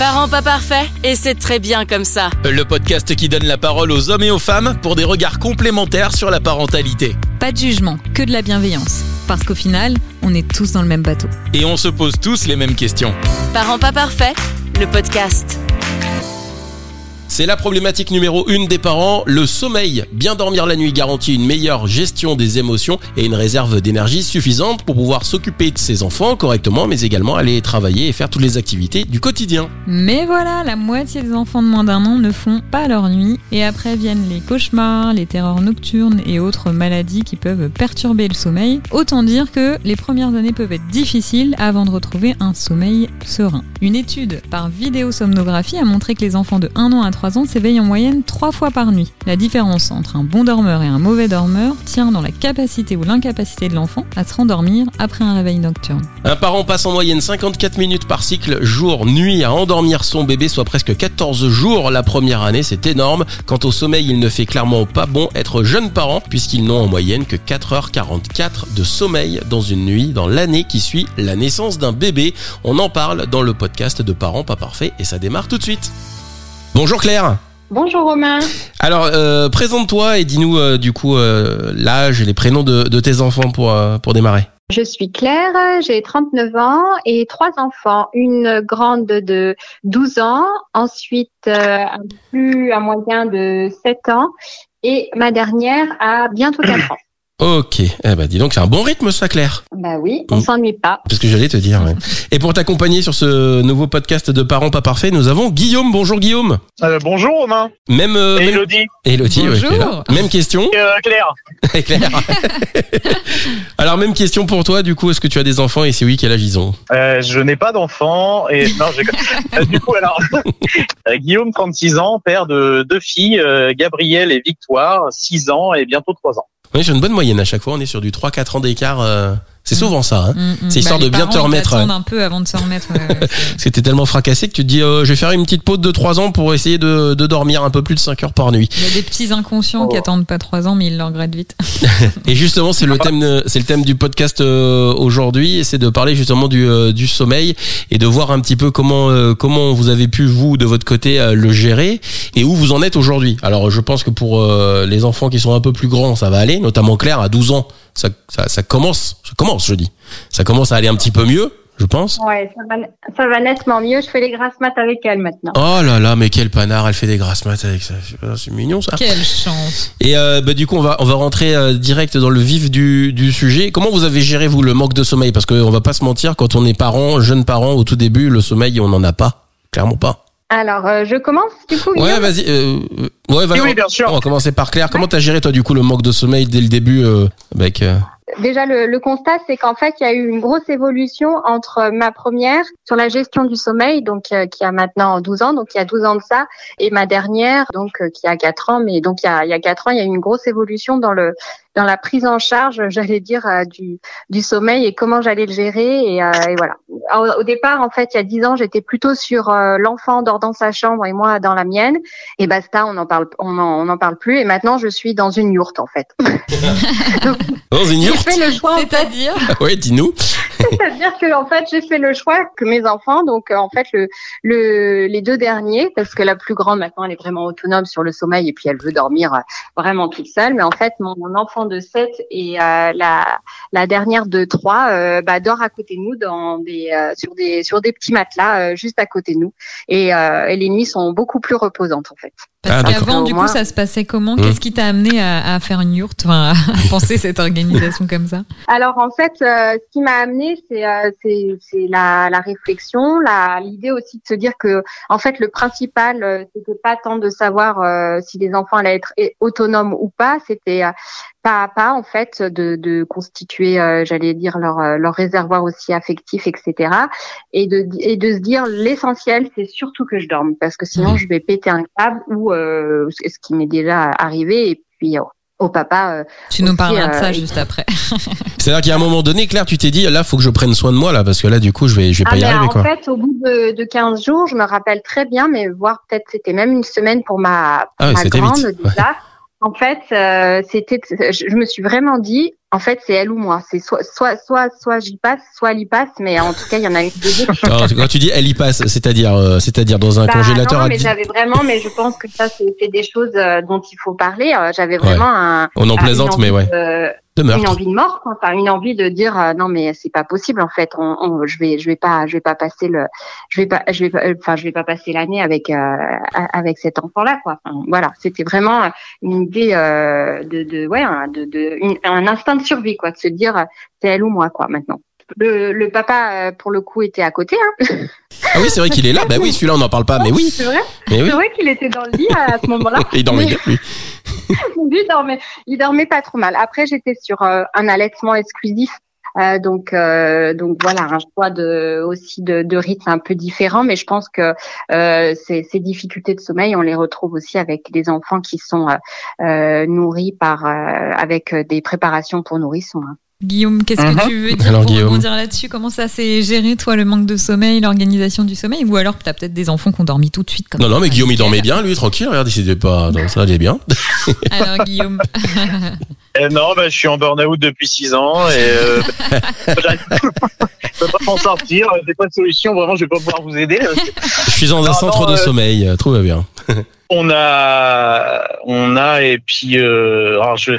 Parents pas parfaits, et c'est très bien comme ça. Le podcast qui donne la parole aux hommes et aux femmes pour des regards complémentaires sur la parentalité. Pas de jugement, que de la bienveillance. Parce qu'au final, on est tous dans le même bateau. Et on se pose tous les mêmes questions. Parents pas parfaits, le podcast. C'est la problématique numéro une des parents, le sommeil. Bien dormir la nuit garantit une meilleure gestion des émotions et une réserve d'énergie suffisante pour pouvoir s'occuper de ses enfants correctement, mais également aller travailler et faire toutes les activités du quotidien. Mais voilà, la moitié des enfants de moins d'un an ne font pas leur nuit. Et après viennent les cauchemars, les terreurs nocturnes et autres maladies qui peuvent perturber le sommeil. Autant dire que les premières années peuvent être difficiles avant de retrouver un sommeil serein. Une étude par vidéosomnographie a montré que les enfants de 1 an à 3 s'éveillent en moyenne 3 fois par nuit. La différence entre un bon dormeur et un mauvais dormeur tient dans la capacité ou l'incapacité de l'enfant à se rendormir après un réveil nocturne. Un parent passe en moyenne 54 minutes par cycle jour-nuit à endormir son bébé, soit presque 14 jours la première année, c'est énorme. Quant au sommeil, il ne fait clairement pas bon être jeune parent, puisqu'ils n'ont en moyenne que 4h44 de sommeil dans une nuit dans l'année qui suit la naissance d'un bébé. On en parle dans le podcast de Parents pas parfaits et ça démarre tout de suite. Bonjour Claire Bonjour Romain. Alors, euh, présente-toi et dis-nous euh, du coup euh, l'âge et les prénoms de, de tes enfants pour, euh, pour démarrer. Je suis Claire, j'ai 39 ans et trois enfants. Une grande de 12 ans, ensuite euh, un plus un moyen de 7 ans et ma dernière a bientôt 4 ans. Ok, eh ben dis donc c'est un bon rythme ça Claire. Bah oui, on Mm. s'ennuie pas. C'est ce que j'allais te dire. ouais. Et pour t'accompagner sur ce nouveau podcast de Parents pas parfaits, nous avons Guillaume. Bonjour Guillaume. Euh, bonjour Romain. Même, euh, Et même- Elodie. Elodie, Bonjour. là. Même question. Et, euh, Claire. Claire. Alors même question pour toi. Du coup, est-ce que tu as des enfants et si oui, quel âge ils ont? Euh, je n'ai pas d'enfant et non, j'ai euh, du coup alors Guillaume 36 ans, père de deux filles, Gabrielle et Victoire, 6 ans et bientôt 3 ans. Oui, j'ai une bonne moyenne à chaque fois. On est sur du 3-4 ans d'écart. euh, C'est souvent ça. Hein. Mm, mm. C'est histoire Bah, de bien te remettre, attendent un peu avant de se remettre. ouais, ouais, c'est- Parce que t'es tellement fracassé que tu te dis, euh, je vais faire une petite pause de 3 ans pour essayer de, de dormir un peu plus de 5 heures par nuit. Il y a des petits inconscients qui Oh. attendent pas 3 ans, mais ils le regrettent vite. Et justement, c'est le thème, de- c'est le thème du podcast euh, aujourd'hui, et c'est de parler justement du, euh, du sommeil et de voir un petit peu comment euh, comment vous avez pu vous de votre côté euh, le gérer et où vous en êtes aujourd'hui. Alors, je pense que pour euh, les enfants qui sont un peu plus grands, ça va aller, notamment Claire à 12 ans, ça, ça, ça commence, ça commence, je dis, ça commence à aller un petit peu mieux, je pense. Ouais, ça va, ça va nettement mieux. Je fais les grasses maths avec elle maintenant. Oh là là, mais quel panard, elle fait des grasses maths avec ça, c'est mignon ça. Quelle chance. Et euh, bah, du coup, on va on va rentrer euh, direct dans le vif du, du sujet. Comment vous avez géré vous le manque de sommeil? Parce qu'on va pas se mentir, quand on est parent, jeune parent, au tout début, le sommeil, on n'en a pas, clairement pas. Alors, euh, je commence du coup. Ouais, vas-y. Euh, euh, ouais, vas-y. Oui, oui, bien sûr. On va commencer par Claire. Comment t'as géré toi du coup le manque de sommeil dès le début euh, avec euh, Déjà, le, le constat, c'est qu'en fait, il y a eu une grosse évolution entre ma première sur la gestion du sommeil, donc euh, qui a maintenant 12 ans, donc il y a 12 ans de ça, et ma dernière, donc euh, qui a 4 ans, mais donc il y a, il y a 4 ans, il y a eu une grosse évolution dans le dans la prise en charge, j'allais dire, euh, du, du sommeil et comment j'allais le gérer. Et, euh, et voilà. Alors, au départ, en fait, il y a 10 ans, j'étais plutôt sur euh, l'enfant dort dans sa chambre et moi dans la mienne. Et basta, on n'en parle, on en, on en parle plus. Et maintenant, je suis dans une yourte, en fait. dans une J'ai yourte fait le choix. en fait, C'est-à-dire? Ouais, dis-nous. C'est-à-dire que en fait, j'ai fait le choix que mes enfants, donc euh, en fait le, le les deux derniers, parce que la plus grande maintenant elle est vraiment autonome sur le sommeil et puis elle veut dormir euh, vraiment toute seule, mais en fait mon, mon enfant de 7 et euh, la la dernière de 3 euh, bah, dort à côté de nous dans des euh, sur des sur des petits matelas euh, juste à côté de nous. Et, euh, et les nuits sont beaucoup plus reposantes en fait. Parce Ah, qu'avant, du coup, ça se passait comment? Mmh. Qu'est-ce qui t'a amené à, à faire une yourte, enfin, à penser cette organisation comme ça? Alors en fait, euh, ce qui m'a amené, c'est euh, c'est c'est la, la réflexion, la l'idée aussi de se dire que en fait le principal, euh, c'était pas tant de savoir euh, si les enfants allaient être autonomes ou pas, c'était euh, pas à pas en fait de, de constituer, euh, j'allais dire leur leur réservoir aussi affectif, etc. Et de et de se dire l'essentiel, c'est surtout que je dorme parce que sinon Mhm. je vais péter un câble ou euh, ce qui m'est déjà arrivé et puis euh, au papa. euh, Tu nous Aussi, parleras de euh, ça juste après. C'est-à-dire qu'à un moment donné, Claire, tu t'es dit, là, faut que je prenne soin de moi là, parce que là, du coup, je vais je vais pas Ah, y mais arriver en quoi. fait, au bout de, de 15 jours, je me rappelle très bien, mais voire peut-être c'était même une semaine pour ma, Ah oui, ma c'était grande vite. déjà. En fait, euh, c'était, je, je me suis vraiment dit, En fait, c'est elle ou moi. C'est soit, soit, soit, soit j'y passe, soit elle y passe, mais en tout cas, il y en a une des deux. Alors, quand tu dis elle y passe, c'est-à-dire, euh, c'est-à-dire dans un Bah, congélateur non, mais dix- j'avais vraiment, mais je pense que ça, c'est des choses euh, dont il faut parler. Euh, J'avais vraiment un. On en plaisante, mais ouais. de- une envie de mort, enfin une envie de dire euh, non mais c'est pas possible en fait. On, on- je vais je vais pas je vais pas passer le je vais pas je vais pas enfin je vais pas passer l'année avec euh, avec cet enfant là quoi. Voilà, c'était vraiment une idée euh, de, de ouais un- de, de une- un instinct de survie quoi, de se dire euh, c'est elle ou moi quoi maintenant. Le, le papa euh, pour le coup était à côté. Hein. Ah oui, c'est vrai qu'il est là. Bah oui, celui-là on n'en parle pas, mais oui, C'est vrai. oui. C'est vrai qu'il était dans le lit à ce moment-là. Il dormait bien, lui. lui il dormait, il dormait pas trop mal. Après, j'étais sur euh, un allaitement exclusif. Euh, donc, euh, donc voilà, un choix de aussi de, de rythme un peu différent, mais je pense que euh, ces, ces difficultés de sommeil, on les retrouve aussi avec des enfants qui sont euh, euh, nourris par euh, avec des préparations pour nourrissons. hein. Guillaume, qu'est-ce Mhm. que tu veux dire Alors, pour Guillaume. rebondir là-dessus? Comment ça s'est géré, toi, le manque de sommeil, l'organisation du sommeil? Ou alors, t'as peut-être des enfants qui ont dormi tout de suite comme Non, non, mais. Guillaume il dormait bien, lui, tranquille. Regarde, il s'était pas, non, ça allait bien. Alors, Guillaume, Euh, non, bah, je suis en burn-out depuis 6 ans et euh, je peux pas m'en sortir. J'ai pas de solution. Vraiment, je vais pas pouvoir vous aider. Je suis dans un Non, centre non, de euh, sommeil, euh, tout va bien. On a, on a et puis, euh, alors je,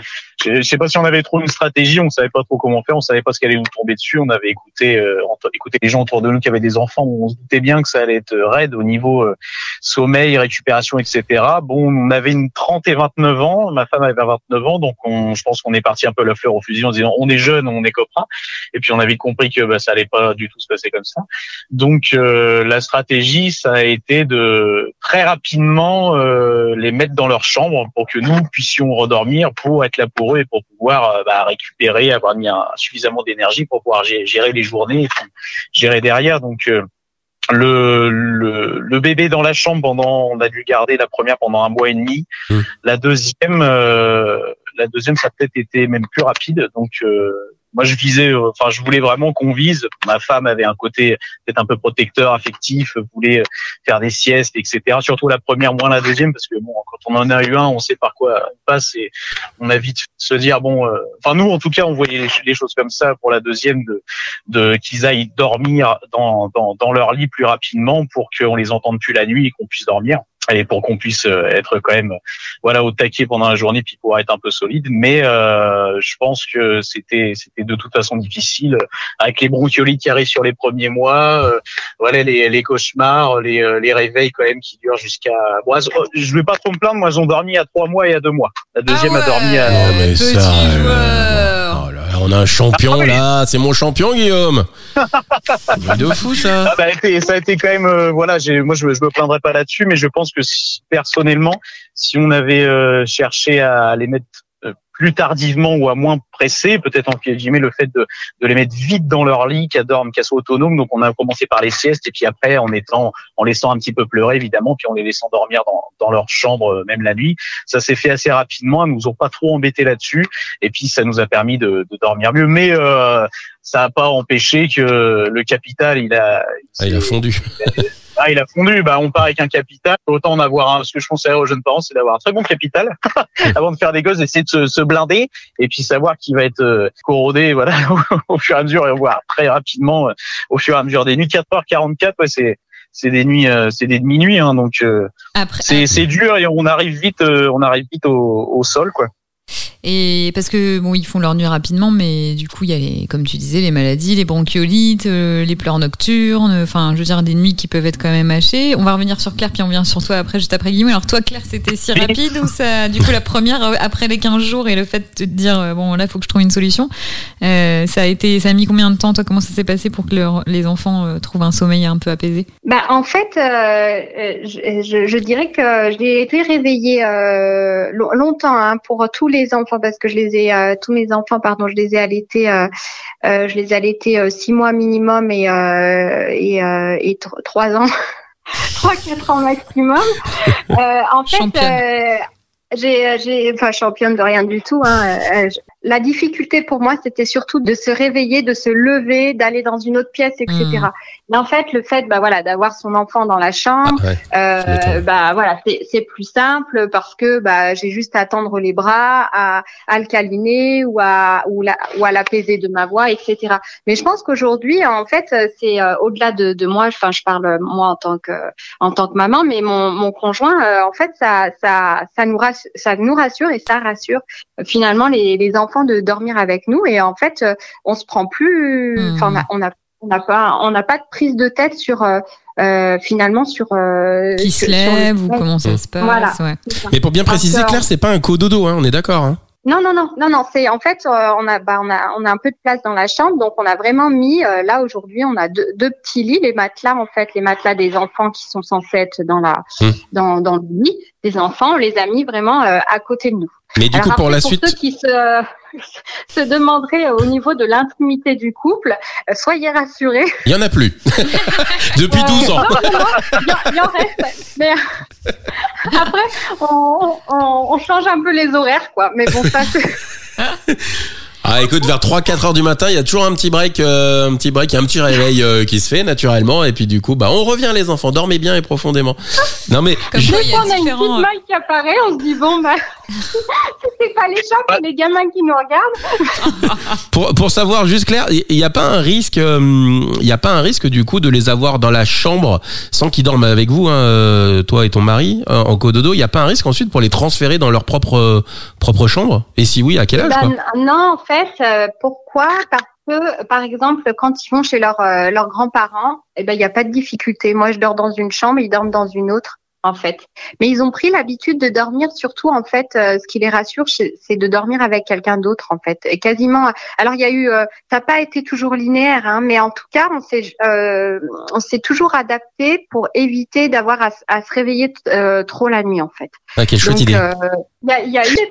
je, je sais pas si on avait trop une stratégie. On savait pas trop comment faire. On savait pas ce qui allait nous tomber dessus. On avait écouté, euh, écouté les gens autour de nous qui avaient des enfants. On se doutait bien que ça allait être raide au niveau euh, sommeil, récupération, etc. Bon, on avait une 30 et 29 ans. Ma femme avait 29 ans, donc on, je pense qu'on est parti un peu la fleur au fusil en disant on est jeune, on est copains. Et puis on avait compris que bah, ça allait pas du tout se passer comme ça. Donc euh, la stratégie, ça a été de très rapidement euh, les mettre dans leur chambre pour que nous puissions redormir, pour être là pour eux et pour pouvoir euh, bah, récupérer, avoir mis un- suffisamment d'énergie pour pouvoir gé- gérer les journées et puis gérer derrière. Donc euh, le, le, le bébé dans la chambre pendant, on a dû garder la première pendant un mois et demi. Mmh. La deuxième, euh, la deuxième, ça a peut-être été même plus rapide. Donc euh, moi, je visais, euh, enfin, je voulais vraiment qu'on vise. Ma femme avait un côté peut-être un peu protecteur, affectif, voulait faire des siestes, etc. Surtout la première, moins la deuxième, parce que bon, quand on en a eu un, on sait par quoi on passe et on a vite se dire bon. euh, Enfin, nous, en tout cas, on voyait les, choses comme ça pour la deuxième, de, de qu'ils aillent dormir dans, dans, dans leur lit plus rapidement pour qu'on les entende plus la nuit et qu'on puisse dormir et pour qu'on puisse euh, être quand même voilà au taquet pendant la journée puis pouvoir être un peu solide mais euh, je pense que c'était c'était de toute façon difficile avec les bronchiolites qui arrivent sur les premiers mois euh, voilà les, les cauchemars les, euh, les réveils quand même qui durent jusqu'à bon, je vais pas trop me plaindre moi elles ont dormi à trois mois et à deux mois la deuxième Ah a dormi à Non, mais petit ça, euh, joueur. oh là, on a un champion Ah là, c'est mon champion Guillaume. De fou ça. Ah bah, ça a été- quand même euh, voilà moi je, me- je me plaindrai pas là-dessus mais je pense que si- personnellement si on avait euh, cherché à les mettre plus tardivement ou à moins presser peut-être en guillemets le fait de, de les mettre vite dans leur lit qu'elles dorment qu'elles soient autonomes. Donc on a commencé par les siestes et puis après en étant en laissant un petit peu pleurer évidemment puis en les laissant dormir dans, dans leur chambre euh, même la nuit. Ça s'est fait assez rapidement. Elles nous ont pas trop embêté là-dessus. Et puis ça nous a permis de, de dormir mieux. Mais euh, ça n'a pas empêché que le capital il a Ah, il a fondu. ah, il a fondu. Bah, on part avec un capital. Autant en avoir un. Ce que je conseillerais aux jeunes parents, c'est d'avoir un très bon capital avant de faire des gosses, d'essayer de se, se blinder et puis savoir qu'il va être euh, corrodé, voilà, au fur et à mesure et voir très rapidement, euh, au fur et à mesure des nuits. 4h44, ouais, c'est c'est des nuits, euh, c'est des demi-nuits, hein, donc euh, c'est dur et on arrive vite, euh, on arrive vite au, au sol, quoi. Et parce que bon, ils font leur nuit rapidement, mais du coup, il y a les, comme tu disais, les maladies, les bronchiolites, euh, les pleurs nocturnes. Enfin, je veux dire, des nuits qui peuvent être quand même hachées. On va revenir sur Claire, puis on vient sur toi après, juste après Guillaume. Alors toi, Claire, c'était si rapide ou ça, du coup, la première euh, après les 15 jours et le fait de te dire euh, bon, là, faut que je trouve une solution. euh, ça a été, ça a mis combien de temps Toi, comment ça s'est passé pour que leur- les enfants euh, trouvent un sommeil un peu apaisé? Bah, en fait, je, je, je dirais que j'ai été réveillée euh, lo- longtemps hein, pour tous les enfants parce que je les ai euh, tous mes enfants pardon je les ai allaités euh, euh, je les ai allaités six mois minimum et et, et tro- trois ans trois quatre ans maximum. En fait, j'ai j'ai enfin championne de rien du tout. Hein, la difficulté pour moi, c'était surtout de se réveiller, de se lever, d'aller dans une autre pièce, etc. Mhm. Mais en fait, le fait, bah voilà, d'avoir son enfant dans la chambre, Ah, ouais. euh, bah voilà, c'est plus simple parce que bah j'ai juste à tendre les bras, à, à le câliner ou à ou, la, ou à l'apaiser de ma voix, etc. Mais je pense qu'aujourd'hui, en fait, c'est euh, au-delà de, de moi. Enfin, je parle moi en tant que en tant que maman, mais mon, mon conjoint, euh, en fait, ça ça ça nous rassure, ça nous rassure et ça rassure euh, finalement les, les enfants de dormir avec nous. Et en fait, euh, on se prend plus. Enfin, on a on a on n'a pas on n'a pas de prise de tête sur euh, euh, finalement sur euh, Qui se sur lève ou comment ça se passe. Voilà. ouais. Mais pour bien préciser, Claire, c'est pas un cododo, hein, on est d'accord. Hein. Non, non, non, non, non. C'est en fait, euh, on a, bah, on a, on a un peu de place dans la chambre, donc on a vraiment mis. euh, là aujourd'hui, on a deux, deux petits lits, les matelas en fait, les matelas des enfants qui sont censés être dans la, Hmm. dans, dans le lit des enfants, on les a mis vraiment euh, à côté de nous. Mais du Alors coup, pour après, la suite, ceux qui se, se demanderaient euh, au niveau de l'intimité du couple, euh, soyez rassurés. il y en a plus. Depuis 12 ans. Non, non, non, il y en- reste. Mais euh, après, on, on, on change un peu les horaires, quoi. Mais bon, ça, c'est. Ah, écoute, vers 3-4 heures du matin, il y a toujours un petit break, euh, un petit break, un petit réveil euh, qui se fait naturellement, et puis du coup, bah, on revient les enfants, dormez bien et profondément. Non mais, Comme je- quoi, il y on a a une petite maille qui apparaît, on se dit bon bah c'est pas les chats, c'est les gamins qui nous regardent. pour pour savoir juste clair, il y, a pas un risque, euh, il y a pas un risque du coup de les avoir dans la chambre sans qu'ils dorment avec vous, hein, euh, toi et ton mari euh, en cododo? Il y a pas un risque ensuite pour les transférer dans leur propre euh, propre chambre? Et si oui, à quel âge Bah, quoi? n- non, en fait, euh, pourquoi? Parce que par exemple, quand ils vont chez leurs euh, leurs grands-parents, eh ben il y a pas de difficulté. Moi, je dors dans une chambre, ils dorment dans une autre. En fait, mais ils ont pris l'habitude de dormir. Surtout, en fait, euh, ce qui les rassure, c'est c'est de dormir avec quelqu'un d'autre, en fait. Et quasiment. Alors, il y a eu, euh, ça n'a pas été toujours linéaire, hein, mais en tout cas, on s'est, euh, on s'est toujours adapté pour éviter d'avoir à, se réveiller euh, trop la nuit, en fait. Ah, quelle chouette Donc, idée. euh, il y a, il y a eu des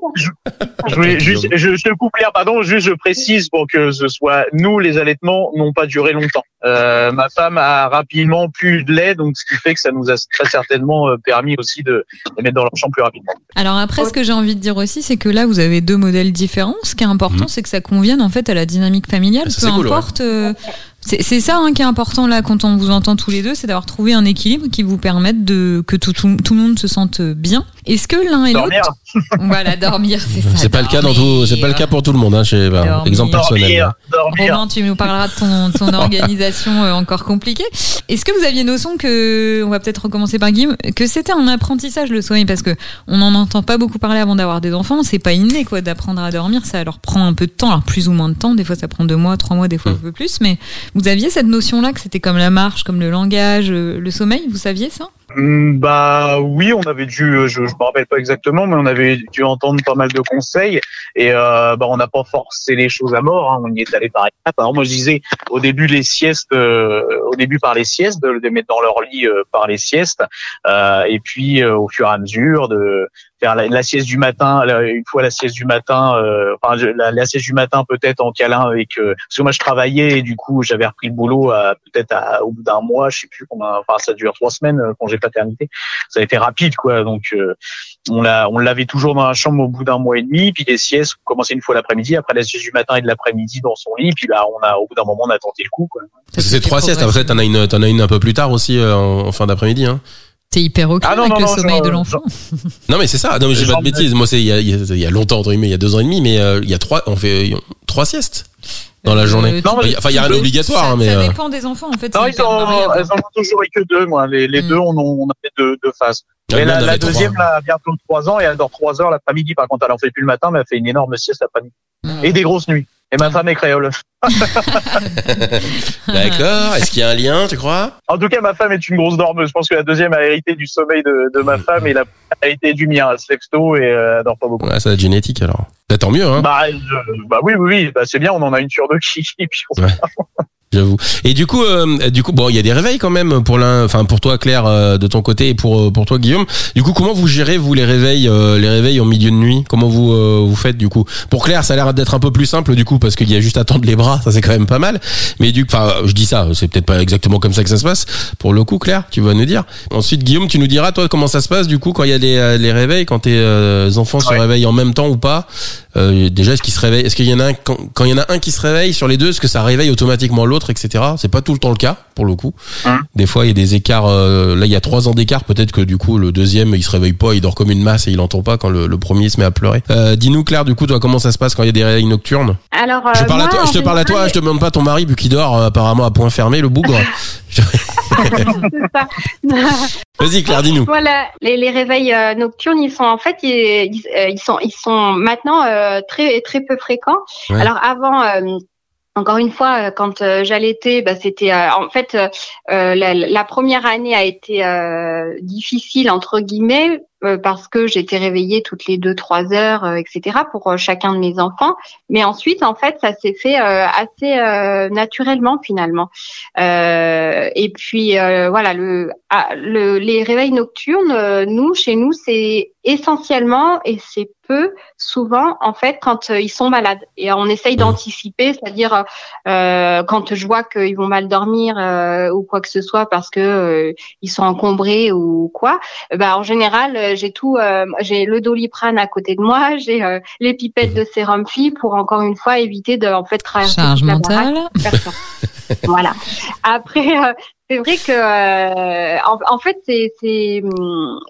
Je, voulais juste, je, je te coupe Claire, pardon, juste je précise pour que ce soit nous les allaitements n'ont pas duré longtemps. Euh, ma femme a rapidement plus de lait, donc ce qui fait que ça nous a très certainement euh, permis aussi de les mettre dans leur chambre plus rapidement. Alors après, ce que j'ai envie de dire aussi, c'est que là, vous avez deux modèles différents. Ce qui est important, Mhm. c'est que ça convienne en fait à la dynamique familiale. Ah, ça, Peu c'est cool, ouais. importe. euh, c'est ça hein, qui est important là quand on vous entend tous les deux, c'est d'avoir trouvé un équilibre qui vous permette de que tout, tout, tout le monde se sente bien. Est-ce que l'un et Dormir, l'autre, voilà, dormir, c'est ça. C'est pas le cas dans tout, c'est pas le cas pour tout le monde, hein, chez, bah, Dormir. exemple personnel. dormir, dormir. Romain, tu nous parleras de ton, ton organisation euh, encore compliquée. Est-ce que vous aviez notion que, on va peut-être recommencer par Guillaume, que c'était un apprentissage le sommeil parce que on n'en entend pas beaucoup parler avant d'avoir des enfants. C'est pas inné quoi d'apprendre à dormir. Ça leur prend un peu de temps, alors plus ou moins de temps. Des fois ça prend deux mois, trois mois, des fois un peu plus. Mais vous aviez cette notion-là que c'était comme la marche, comme le langage, euh, le sommeil. Vous saviez ça? Hum, Bah oui, on avait dû, euh, je, je me rappelle pas exactement, mais on avait dû entendre pas mal de conseils et euh, bah on n'a pas forcé les choses à mort. Hein, on y est allé par étapes. Alors moi je disais au début les siestes, euh, au début par les siestes, de les mettre dans leur lit euh, par les siestes, euh, et puis au fur et à mesure de faire la, sieste du matin, une fois la sieste du matin, euh, enfin la, la sieste du matin peut-être en câlin avec, euh, parce que moi je travaillais et du coup j'avais repris le boulot peut-être au bout d'un mois, je sais plus combien, enfin ça dure trois semaines euh, congé paternité, ça a été rapide quoi, donc euh, on l'a, on l'avait toujours dans la chambre au bout d'un mois et demi, puis les siestes on commençait une fois l'après-midi, après la sieste du matin et de l'après-midi dans son lit, puis là on a au bout d'un moment on a tenté le coup quoi. C'est trois siestes. Après, t'en as une, t'en as une un peu plus tard aussi euh, en, en fin d'après-midi. Hein. T'es hyper ok Ah non, avec non, le non, sommeil genre, de l'enfant. Non mais c'est ça. Non mais j'ai pas de bêtises. Moi c'est il y a, il y a- il y a longtemps entre guillemets, il y a deux ans et demi, mais euh, il y a trois, on fait trois siestes dans la Euh, journée. Non, mais- Enfin il y a rien d'obligatoire, ça, hein, mais ça euh, dépend des enfants en fait. Non, ils ont, elles en ont toujours eu que deux, moi. Les, les Mm. deux, on, on avait deux, deux phases. On la, deuxième, là, a bientôt trois ans, et elle dort trois heures l'après-midi. Par contre, elle en fait plus le matin, mais elle fait une énorme sieste l'après-midi. Mm. Et des grosses nuits. Et ma femme est créole. D'accord. Est-ce qu'il y a un lien, tu crois? En tout cas, ma femme est une grosse dormeuse. Je pense que la deuxième a hérité du sommeil de, de ma femme et la a hérité du mien. Elle se lève tôt et euh, elle dort pas beaucoup. Ouais, ça va être génétique alors. Bah, tant mieux, hein. Bah, je- bah oui, oui, oui. Bah, c'est bien, on en a une sur deux qui, et puis on- Ouais. J'avoue. Et du coup, euh, du coup, bon, il y a des réveils quand même pour l'un, enfin pour toi Claire euh, de ton côté et pour euh, pour toi Guillaume. Du coup, comment vous gérez vous les réveils, euh, les réveils en milieu de nuit? Comment vous euh, vous faites du coup? Pour Claire, ça a l'air d'être un peu plus simple du coup parce qu'il y a juste à tendre les bras, ça c'est quand même pas mal. Mais du, enfin, je dis ça, c'est peut-être pas exactement comme ça que ça se passe. Pour le coup, Claire, tu vas nous dire. Ensuite, Guillaume, tu nous diras toi comment ça se passe du coup quand il y a les, les réveils, quand tes euh, enfants se réveillent en même temps ou pas? Euh, déjà, est-ce qu'il se réveille Est-ce qu'il y en a un quand, quand il y en a un qui se réveille sur les deux, est-ce que ça réveille automatiquement l'autre, etc. C'est pas tout le temps le cas pour le coup. Hum. Des fois, il y a des écarts. euh, là, il y a trois ans d'écart. Peut-être que du coup, le deuxième, il se réveille pas, il dort comme une masse et il entend pas quand le, le premier se met à pleurer. Euh, Dis-nous Claire, du coup, toi, comment ça se passe quand il y a des réveils nocturnes? Alors, Je euh, parle à toi. Je te parle à toi. Je te demande pas ton mari, vu qu'il dort euh, apparemment à point fermé, le bougre. c'est ça. Vas-y Claire, dis-nous. Voilà, les, les réveils euh, nocturnes, ils sont en fait, ils, ils, euh, sont, ils sont maintenant euh, très très peu fréquents. Ouais. Alors avant. euh, encore une fois, quand j'allaitais, bah, c'était euh, en fait la, la première année a été euh, difficile entre guillemets parce que j'étais réveillée toutes les deux trois heures, euh, etc. pour euh, chacun de mes enfants. Mais ensuite, en fait, ça s'est fait euh, assez euh, naturellement finalement. Euh, et puis euh, voilà, le, ah, le, les réveils nocturnes, euh, nous, chez nous, c'est essentiellement et c'est peu souvent en fait quand euh, ils sont malades. Et on essaye d'anticiper, c'est-à-dire euh, quand je vois qu'ils vont mal dormir euh, ou quoi que ce soit parce que euh, ils sont encombrés ou quoi. Bah en général, euh, j'ai tout, euh, j'ai le doliprane à côté de moi, j'ai euh, les pipettes de sérum phi pour encore une fois éviter de en fait traverser Charge toute la baraque mentale. voilà. Après, euh, c'est vrai que euh, en, en fait, c'est c'est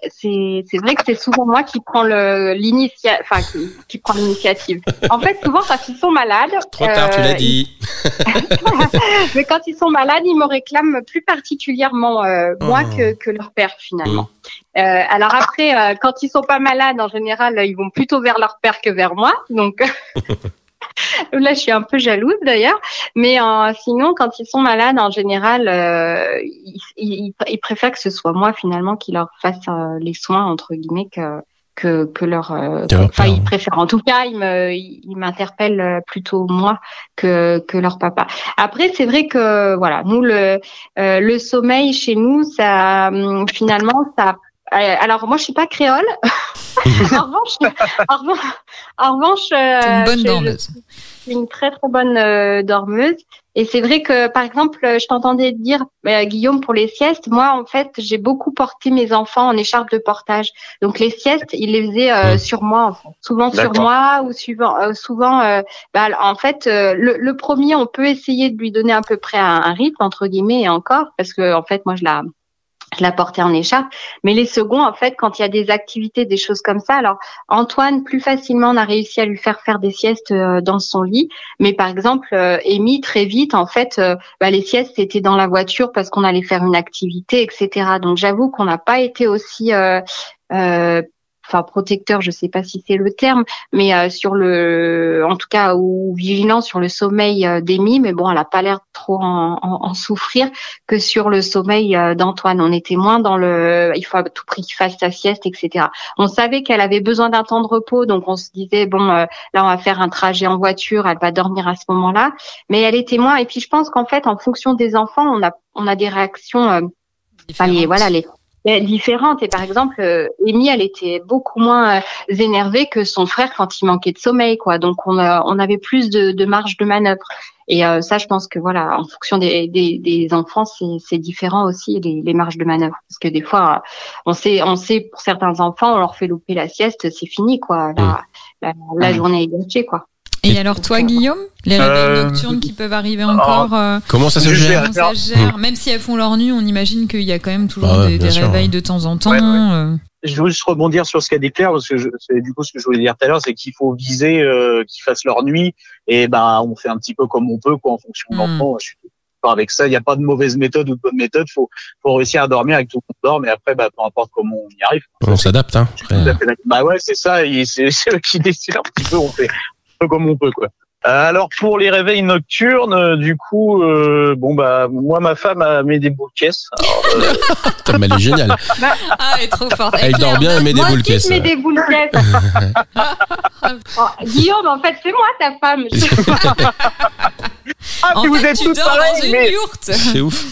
c'est vrai que c'est souvent moi qui prends le l'initia, enfin qui, qui prend l'initiative. En fait, souvent quand ils sont malades, Trop tard, tu euh, l'as dit. mais quand ils sont malades, ils me réclament plus particulièrement euh, moi Oh. que, que leur père finalement. Euh, alors après, euh, quand ils sont pas malades, en général, ils vont plutôt vers leur père que vers moi. Donc là, je suis un peu jalouse d'ailleurs. Mais euh, sinon, quand ils sont malades, en général, euh, ils, ils- ils préfèrent que ce soit moi finalement qui leur fasse euh, les soins entre guillemets que que, que leur euh, enfin ils préfèrent. En tout cas ils me ils m'interpellent plutôt moi que que leur papa. Après c'est vrai que voilà nous le euh, le sommeil chez nous ça hum, finalement ça alors moi je suis pas créole en revanche en revanche, en revanche euh, une bonne je- suis une très très bonne euh, dormeuse. Et c'est vrai que, par exemple, je t'entendais dire, euh, Guillaume, pour les siestes, moi, en fait, j'ai beaucoup porté mes enfants en écharpe de portage. Donc les siestes, ils les faisaient euh, sur moi, en fait. souvent sur moi ou suivant, euh, souvent. euh, bah, en fait, euh, le, le premier, on peut essayer de lui donner à peu près un, un rythme entre guillemets et encore, parce que en fait, moi, je la la portais en écharpe. Mais les seconds, en fait, quand il y a des activités, des choses comme ça, alors Antoine, plus facilement, on a réussi à lui faire faire des siestes euh, dans son lit. Mais par exemple, euh, Amy, très vite, en fait, euh, bah, les siestes, c'était dans la voiture parce qu'on allait faire une activité, etc. Donc j'avoue qu'on n'a pas été aussi... Enfin, protecteur, je sais pas si c'est le terme, mais euh, sur le, en tout cas, ou vigilant sur le sommeil euh, d'Amy, mais bon, elle a pas l'air trop en, en- en souffrir que sur le sommeil euh, d'Antoine. On était moins dans le, il faut à tout prix qu'il fasse sa sieste, etc. On savait qu'elle avait besoin d'un temps de repos, donc on se disait bon, euh, là on va faire un trajet en voiture, elle va dormir à ce moment-là. Mais elle était moins. Et puis je pense qu'en fait, en fonction des enfants, on a on a des réactions, euh, enfin, les- voilà les- différentes. Et par exemple, euh, Amy, elle était beaucoup moins euh, énervée que son frère quand il manquait de sommeil, quoi. Donc on a, on avait plus de, de marge de manœuvre. Et euh, ça, je pense que voilà, en fonction des, des, des enfants, c'est différent aussi les, les marges de manœuvre. Parce que des fois, euh, on sait, on sait pour certains enfants, on leur fait louper la sieste, c'est fini, quoi. La, la, la Mm. journée est gâchée, quoi. Et alors toi, Guillaume, les réveils Euh, nocturnes qui peuvent arriver encore, euh, Comment ça se gère comment ça se gère Même si elles font leur nuit, on imagine qu'il y a quand même toujours Bah ouais, des, bien des sûr, réveils ouais. de temps en temps. Ouais, ouais. euh. Je veux juste rebondir sur ce qu'a dit Claire, parce que je- c'est du coup ce que je voulais dire tout à l'heure, c'est qu'il faut viser euh, qu'ils fassent leur nuit, et ben on fait un petit peu comme on peut, quoi, en fonction de Mm. l'enfant. Je suis d'accord avec ça. Il n'y a pas de mauvaise méthode ou de bonne méthode. Faut, faut réussir à dormir avec tout le monde dort, mais après, bah, peu importe comment on y arrive. On s'adapte, hein. Bah ouais, c'est ça. et C'est c'est eux qui décident un petit peu. On fait peu comme on peut, quoi. Alors pour les réveils nocturnes, euh, du coup, euh, bon bah moi ma femme a mis des boules caisses. Alors, euh, mais elle est géniale. Ah, elle est trop forte. Elle dort bien, elle met des Moi boules aussi, caisses. je mets des boules caisses. Oh, Guillaume, en fait, c'est moi ta femme. ah, En puis vous fait, êtes tu tous dors dans pareils, une mais yourte. C'est ouf.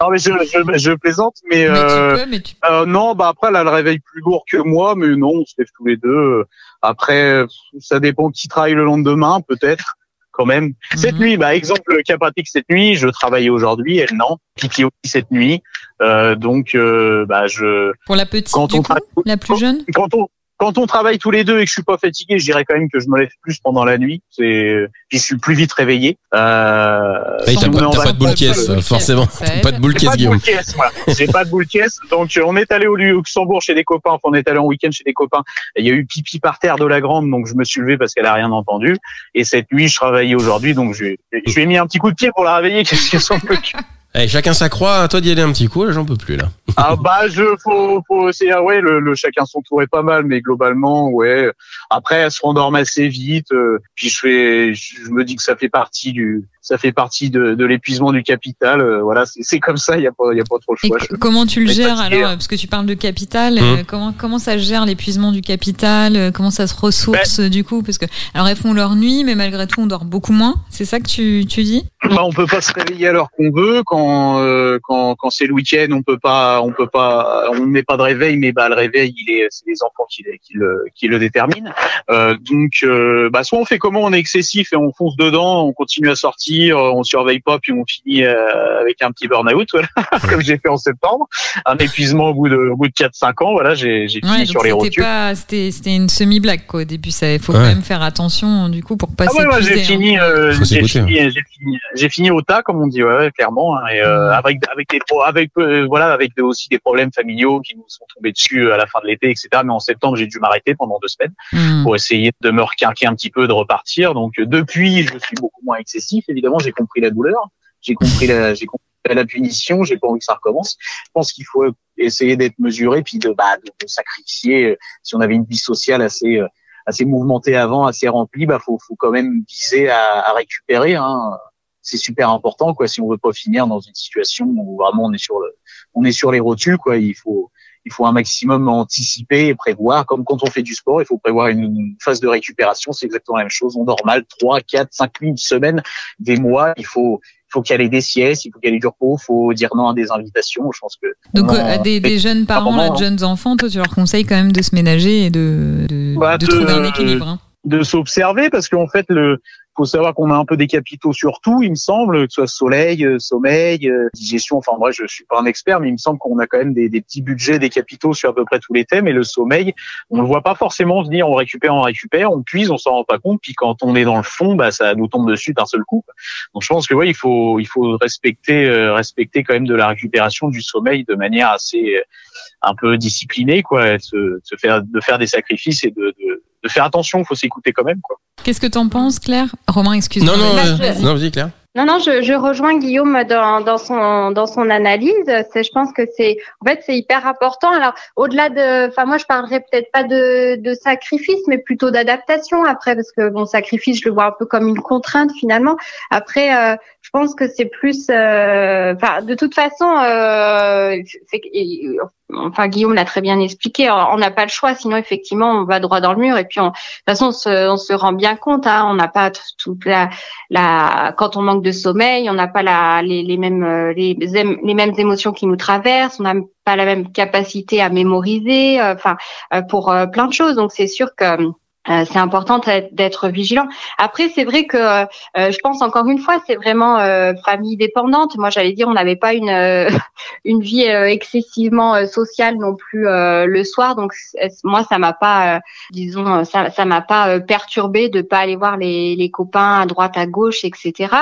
non mais je, je, je plaisante, mais, Mais euh, tu peux, mais tu euh, non bah après elle a le réveil plus lourd que moi, mais non on se lève tous les deux. Après ça dépend qui travaille le lendemain peut-être quand même. Cette Mhm. nuit, bah exemple cas pratique cette nuit, je travaillais aujourd'hui, elle non, Kiki aussi cette nuit, euh, donc euh, bah je Pour la petite, Quand du on coup, tra- la plus jeune? quand on quand on travaille tous les deux et que je suis pas fatigué, je dirais quand même que je me lève plus pendant la nuit. C'est, puis je suis plus vite réveillé. Euh, Bah, t'as pas, pas de boule caisse, boule forcément. Pas de boule J'ai caisse, pas de Guillaume. boule caisse, voilà. J'ai pas de boule caisse. Donc, euh, on est allé au Luxembourg chez des copains. Enfin, on est allé en week-end chez des copains. Il y a eu pipi par terre de la grande, donc je me suis levé parce qu'elle a rien entendu. Et cette nuit, je travaillais aujourd'hui, donc je, je lui ai mis un petit coup de pied pour la réveiller. Qu'est-ce qu'elle s'en occupe? Allez, chacun sa croix, à toi d'y aller un petit coup, là, j'en peux plus, là. Ah bah je faut faut c'est ah ouais le, chacun son tour est pas mal mais globalement ouais après elle se rendorme assez vite euh, puis je fais je me dis que ça fait partie du ça fait partie de, de l'épuisement du capital euh, voilà c'est comme ça il y a pas il y a pas trop le Et choix comment tu le gères fatigué, alors. Parce que tu parles de capital, Mmh. euh, comment comment ça se gère l'épuisement du capital euh, Comment ça se ressource euh, du coup Parce que alors elles font leur nuit, mais malgré tout on dort beaucoup moins. C'est ça que tu, tu dis? Bah, on peut pas se réveiller à l'heure qu'on veut quand euh, quand quand c'est le week-end on peut pas on peut pas on met pas de réveil mais bah le réveil il est c'est les enfants qui, le- qui le qui le déterminent Euh, donc euh, bah soit on fait comment on est excessif et on fonce dedans on continue à sortir euh, on surveille pas puis on finit euh, avec un petit burn-out voilà, comme j'ai fait en septembre un épuisement au bout de au bout de 4 5 ans voilà j'ai j'ai fini Ouais, sur les c'était rotules pas c'était c'était une semi blague quoi. Au début, ça il faut Ouais. quand même faire attention du coup pour pas Ah ouais, ouais, j'ai s'épuiser, hein. fini, euh, Faut j'ai fini, j'ai fini, j'ai fini au tas, comme on dit, ouais, ouais, clairement, hein, et euh, Mm. avec avec des pro- avec euh, voilà, avec aussi des problèmes familiaux qui nous sont tombés dessus euh, à la fin de l'été, etc. Mais en septembre, j'ai dû m'arrêter pendant deux semaines Hmm. pour essayer de me requinquer un petit peu, de repartir. Donc euh, depuis, je suis beaucoup moins excessif. Évidemment, j'ai compris la douleur, j'ai compris la, j'ai compris la punition, j'ai pas envie que ça recommence. Je pense qu'il faut essayer d'être mesuré, puis de, bah, de, sacrifier. euh, Si on avait une vie sociale assez euh, assez mouvementée avant, assez remplie, bah faut faut quand même viser à, à récupérer. Hein. C'est super important, quoi. Si on veut pas finir dans une situation où vraiment on est sur le, on est sur les rotules, quoi. Il faut il faut un maximum anticiper et prévoir. Comme quand on fait du sport, il faut prévoir une, phase de récupération. C'est exactement la même chose. On dort mal, 3, 4, 5 nuits, une semaine, des mois. Il faut, il faut qu'il y ait des siestes, il faut qu'il y ait du repos, il faut dire non à des invitations. Je pense que. Donc euh, des, des jeunes parents, là, de jeunes enfants, toi tu leur conseilles quand même de se ménager et de de, Bah, de de- trouver un équilibre. hein. de s'observer parce qu'en fait le faut savoir qu'on a un peu des capitaux sur tout, il me semble, que ce soit soleil, euh, sommeil, euh, digestion. Enfin, moi, je suis pas un expert, mais il me semble qu'on a quand même des, des petits budgets, des capitaux sur à peu près tous les thèmes. Et le sommeil, on le voit pas forcément venir. On récupère, on récupère, on puise, on s'en rend pas compte. Puis quand on est dans le fond, bah, ça nous tombe dessus d'un seul coup. Donc, je pense que ouais, il faut, il faut respecter, euh, respecter quand même de la récupération du sommeil de manière assez, euh, un peu disciplinée, quoi. Se, se faire, de faire des sacrifices et de, de, de faire attention. Il faut s'écouter quand même, quoi. Qu'est-ce que t'en penses, Claire? Romain, excuse-moi. Non, non, Bah, euh, je- non, vas-y, Claire. Non, non, je, je rejoins Guillaume dans, dans son dans son analyse. C'est, je pense que c'est, en fait, c'est hyper important. Alors, au-delà de, enfin, moi, je parlerais peut-être pas de, de sacrifice, mais plutôt d'adaptation après, parce que bon, sacrifice, je le vois un peu comme une contrainte finalement. Après, euh, je pense que c'est plus, euh, enfin, de toute façon, euh, enfin, Guillaume l'a très bien expliqué. On n'a pas le choix, sinon effectivement, on va droit dans le mur. Et puis, on, de toute façon, on se, on se rend bien compte. Hein, on n'a pas toute la la quand on manque de sommeil, on n'a pas la les, les mêmes euh, les, les mêmes émotions qui nous traversent, on n'a pas la même capacité à mémoriser, enfin pour plein de choses. Donc c'est sûr que euh, c'est important d'être- vigilant. Après, c'est vrai que euh, je pense encore une fois, c'est vraiment euh, famille dépendante. Moi, j'allais dire, on n'avait pas une euh, une vie euh, excessivement euh, sociale non plus euh, le soir. Donc moi, ça m'a pas, euh, disons, euh, ça ça m'a pas euh, perturbé de pas aller voir les, les copains à droite, à gauche, etc.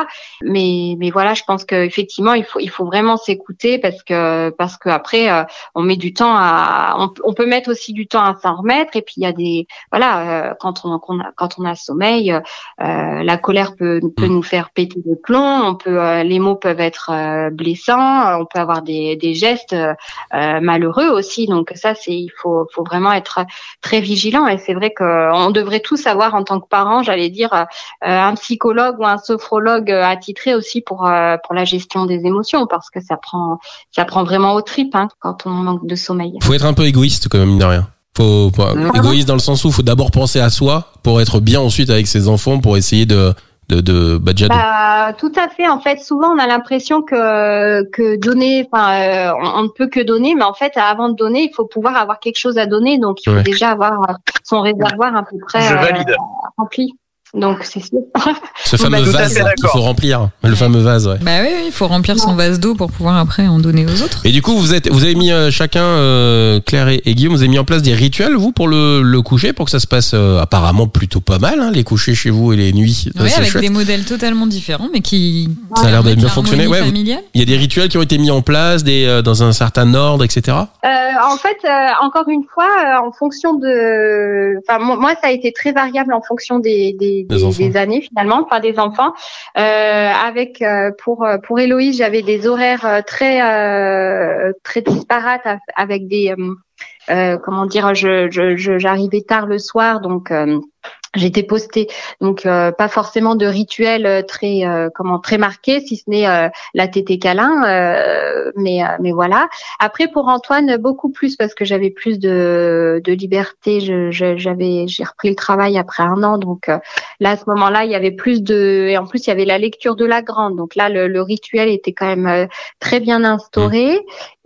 Mais mais voilà, je pense que effectivement, il faut il faut vraiment s'écouter parce que parce que après, euh, on met du temps à, on, on peut mettre aussi du temps à s'en remettre. Et puis il y a des voilà, quand on, a, quand on a sommeil, euh, la colère peut, peut nous faire péter le plomb. On peut, euh, les mots peuvent être euh, blessants. euh, On peut avoir des, des gestes euh, malheureux aussi. Donc ça, c'est il faut, faut vraiment être très vigilant. Et c'est vrai qu'on devrait tous avoir en tant que parents, j'allais dire, euh, un psychologue ou un sophrologue attitré aussi pour euh, pour la gestion des émotions, parce que ça prend ça prend vraiment aux tripes hein, quand on manque de sommeil. Faut être un peu égoïste quand même, mine de rien. Faut, faut- égoïste dans le sens où faut d'abord penser à soi pour être bien ensuite avec ses enfants pour essayer de de de bah, déjà de- Bah, tout à fait. En fait, souvent on a l'impression que que donner, enfin, euh, on, on ne peut que donner, mais en fait, avant de donner, il faut pouvoir avoir quelque chose à donner. Donc, il faut Ouais. déjà avoir son réservoir à peu près Je euh, rempli. Donc c'est sûr. Ce fameux bah, vase qu'il faut remplir, le fameux vase, ouais. Bah oui, oui, il faut remplir son vase d'eau pour pouvoir après en donner aux autres. Et du coup, vous êtes, vous avez mis euh, chacun, euh, Claire et, et Guillaume, vous avez mis en place des rituels vous pour le, le coucher, pour que ça se passe euh, apparemment plutôt pas mal, hein, les couchers chez vous et les nuits. euh, Oui, avec chouette. des modèles totalement différents, mais qui. Ça a l'air de bien fonctionner. Ouais. Il y a des rituels qui ont été mis en place, des euh, dans un certain ordre, etc. Euh, en fait, euh, encore une fois, euh, en fonction de, enfin mo- moi ça a été très variable en fonction des des, Des années finalement, enfin des enfants. Euh, avec euh, pour euh, pour Héloïse, j'avais des horaires euh, très euh, très disparates avec des comment dire, je je- je- j'arrivais tard le soir donc. J'étais postée, donc euh, pas forcément de rituel euh, très euh, comment très marqué, si ce n'est euh, la tétée câlin, euh, mais euh, mais voilà. Après pour Antoine beaucoup plus parce que j'avais plus de de liberté. J'avais j'ai repris le travail après un an, donc là à ce moment-là il y avait plus de et en plus il y avait la lecture de la grande, donc là le, le rituel était quand même très bien instauré.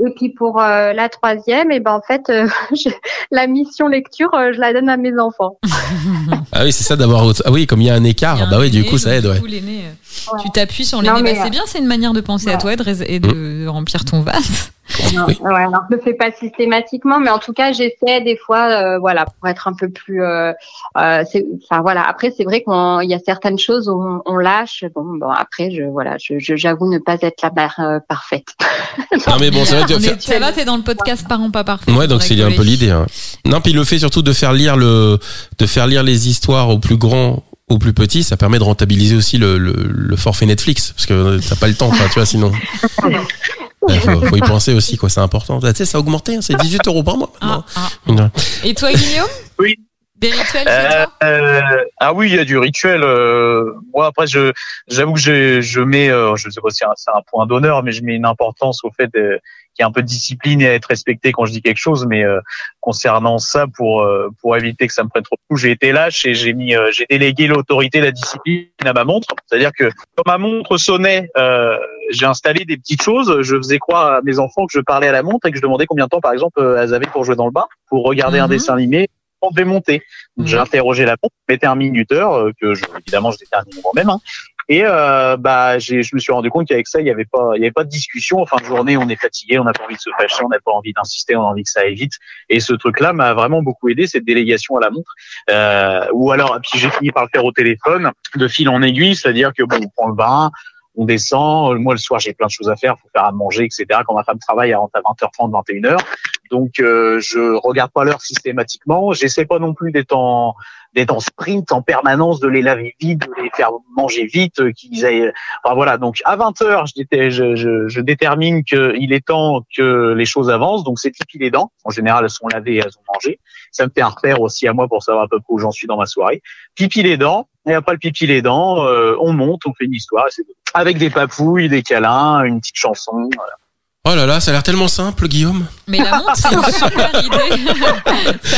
Et puis pour euh, la troisième, et ben en fait euh, je- la mission lecture euh, je la donne à mes enfants. Ah oui, c'est ça d'avoir. autre- Ah oui, comme il y a un écart, a bah oui, du coup ça aide, ouais. euh, Ouais. Tu t'appuies sur l'aîné. Bah, c'est bien, c'est une manière de penser à toi et de, et de remplir ton vase. Non, Oui. ouais, alors je le fais pas systématiquement, mais en tout cas j'essaie des fois, euh, voilà, pour être un peu plus, euh, euh, c'est- enfin voilà. Après c'est vrai qu'il y a certaines choses où on, on lâche. Bon, bon après je, voilà, je- je- j'avoue ne pas être la mère euh, parfaite. Non mais bon, c'est vrai. Est- faire- ça va, t'es dans le podcast Parents pas parfaits. Ouais, donc c'est un peu l'idée. hein. Non, puis le fait surtout de faire lire le, de faire lire les histoires aux plus grands, aux plus petits, ça permet de rentabiliser aussi le, le, le forfait Netflix, parce que t'as pas le temps, tu vois, sinon. Ouais, faut, faut y penser aussi, quoi, c'est important. Tu sais, ça a augmenté, hein, c'est 18 euros par mois. Ah, maintenant. ah. Et toi, Guillaume? Oui. Des rituels chez Euh, euh, ah oui, il y a du rituel. euh, moi après, je j'avoue que je, je mets, euh, je sais pas si c'est un, point d'honneur, mais je mets une importance au fait qu'il y ait un peu de discipline et à être respecté quand je dis quelque chose. Mais euh, concernant ça, pour euh, pour éviter que ça me prenne trop de coups, j'ai été lâche et j'ai mis, euh, j'ai délégué l'autorité, la discipline à ma montre. C'est-à-dire que quand ma montre sonnait, euh, j'ai installé des petites choses. Je faisais croire à mes enfants que je parlais à la montre et que je demandais combien de temps, par exemple, elles avaient pour jouer dans le bar, pour regarder un Mhm. dessin animé. On devait monter. Donc, J'ai Mhm. interrogé la pompe, mettais un minuteur euh, que je, évidemment je détermine moi-même. hein. Et euh, bah j'ai, je me suis rendu compte qu'avec ça il y avait pas, il y avait pas de discussion. En fin de journée, on est fatigué, on n'a pas envie de se fâcher, on n'a pas envie d'insister, on a envie que ça aille vite. Et ce truc-là m'a vraiment beaucoup aidé, cette délégation à la montre. Euh, ou alors, puis j'ai fini par le faire au téléphone, de fil en aiguille, c'est-à-dire que bon, on prend le bain, on descend. Moi, le soir, j'ai plein de choses à faire, faut faire à manger, etc. Quand ma femme travaille, à 20h30, 21h. Donc, euh, je regarde pas l'heure systématiquement. J'essaie pas non plus d'être en d'être en sprint en permanence, de les laver vite, de les faire manger vite, euh, qu'ils aient. Enfin voilà. Donc, à 20h, je, déter- je, je, je détermine qu'il est temps que les choses avancent. Donc, c'est pipi les dents. En général, elles sont lavées, elles ont mangé. Ça me fait un repère aussi à moi pour savoir à peu près où j'en suis dans ma soirée. Pipi les dents. Et après le pipi les dents, euh, on monte, on fait une histoire. et c'est tout. Avec des papouilles, des câlins, une petite chanson. voilà. Oh là là, ça a l'air tellement simple, Guillaume. Mais la montre, c'est une super idée. ça,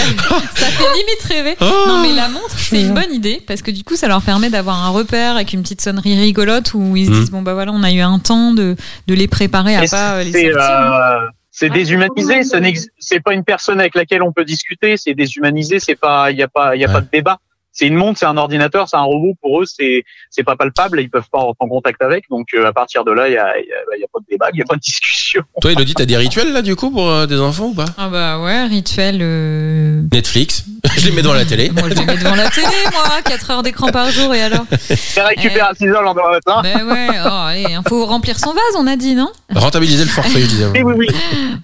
ça fait limite rêver. Oh. Non, mais la montre, c'est une bonne idée parce que du coup, ça leur permet d'avoir un repère avec une petite sonnerie rigolote où ils se Mm. disent bon bah voilà, on a eu un temps de, de les préparer à Et pas les c'est, sortir. euh, c'est Ouais. déshumanisé. Ça n'ex- c'est pas une personne avec laquelle on peut discuter. C'est déshumanisé. C'est pas, il y a pas, il y a Ouais. pas de débat. C'est une montre, c'est un ordinateur, c'est un robot. Pour eux, c'est, c'est pas palpable. Ils peuvent pas rentrer en contact avec. Donc, euh, à partir de là, il y a, il y a- il y a pas de débat, il y a pas de discussion. Toi, Elodie, t'as des rituels là, du coup, pour euh, des enfants ou pas? Ah bah ouais, rituel. euh, Netflix. Je les mets devant la télé. Moi, je les mets devant la télé, moi, 4 heures d'écran par jour et alors? Je récupère à 6 heures le lendemain matin. Ben ouais, oh, allez, il faut remplir son vase, on a dit, non? Rentabiliser le forfait, je disais. Oui, oui, oui.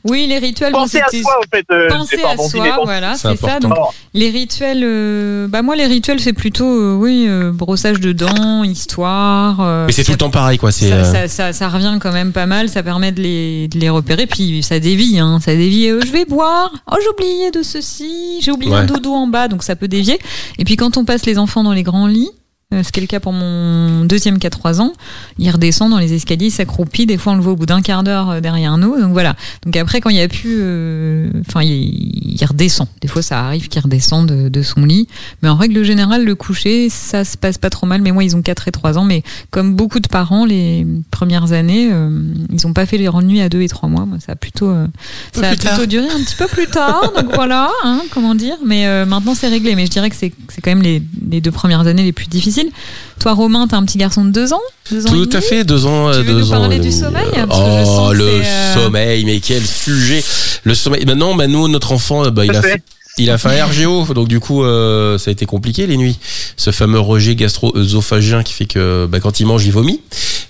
Oui, les rituels, bon, Pensez à soi, en fait. Euh, Penser pas à bon, soi, dîner, bon. voilà, C'est ça. important. Donc, les rituels, euh, bah moi, les rituels, c'est plutôt, euh, oui, euh, brossage de dents, histoire. euh, Mais c'est tout le temps pareil, quoi. C'est. Ça, ça, ça, ça revient quand même pas mal, ça permet de les, de les repérer, puis ça dévie, hein, ça dévie. je vais boire, oh j'ai oublié de ceci, j'ai oublié un dodo en bas, donc ça peut dévier. Et puis quand on passe les enfants dans les grands lits, ce qui est le cas pour mon deuxième qui a 3 ans, il redescend dans les escaliers, il s'accroupit, des fois on le voit au bout d'un quart d'heure euh, derrière nous, donc voilà. Donc après quand il y a plus, euh, enfin il, il redescend. Des fois ça arrive qu'il redescend de, de son lit, mais en règle générale le coucher ça se passe pas trop mal. Mais moi ils ont 4 et 3 ans, mais comme beaucoup de parents les premières années, euh, ils ont pas fait les nuits à 2 et 3 mois. Moi ça a plutôt, euh, ça a plutôt duré un petit peu plus tard. donc voilà, hein, comment dire. Mais euh, maintenant c'est réglé. Mais je dirais que c'est c'est quand même les, les deux premières années les plus difficiles difficile. Toi, Romain, t'as un petit garçon de deux ans, deux ans et Tout demi à fait, deux ans. Tu veux deux nous ans parler du sommeil Oh, le euh, sommeil, mais quel sujet Le sommeil. Maintenant, bah, nous, notre enfant, bah, il a fait. Il a fait un RGO, donc du coup, euh, ça a été compliqué les nuits. Ce fameux rejet gastro-œsophagien qui fait que bah, quand il mange, il vomit.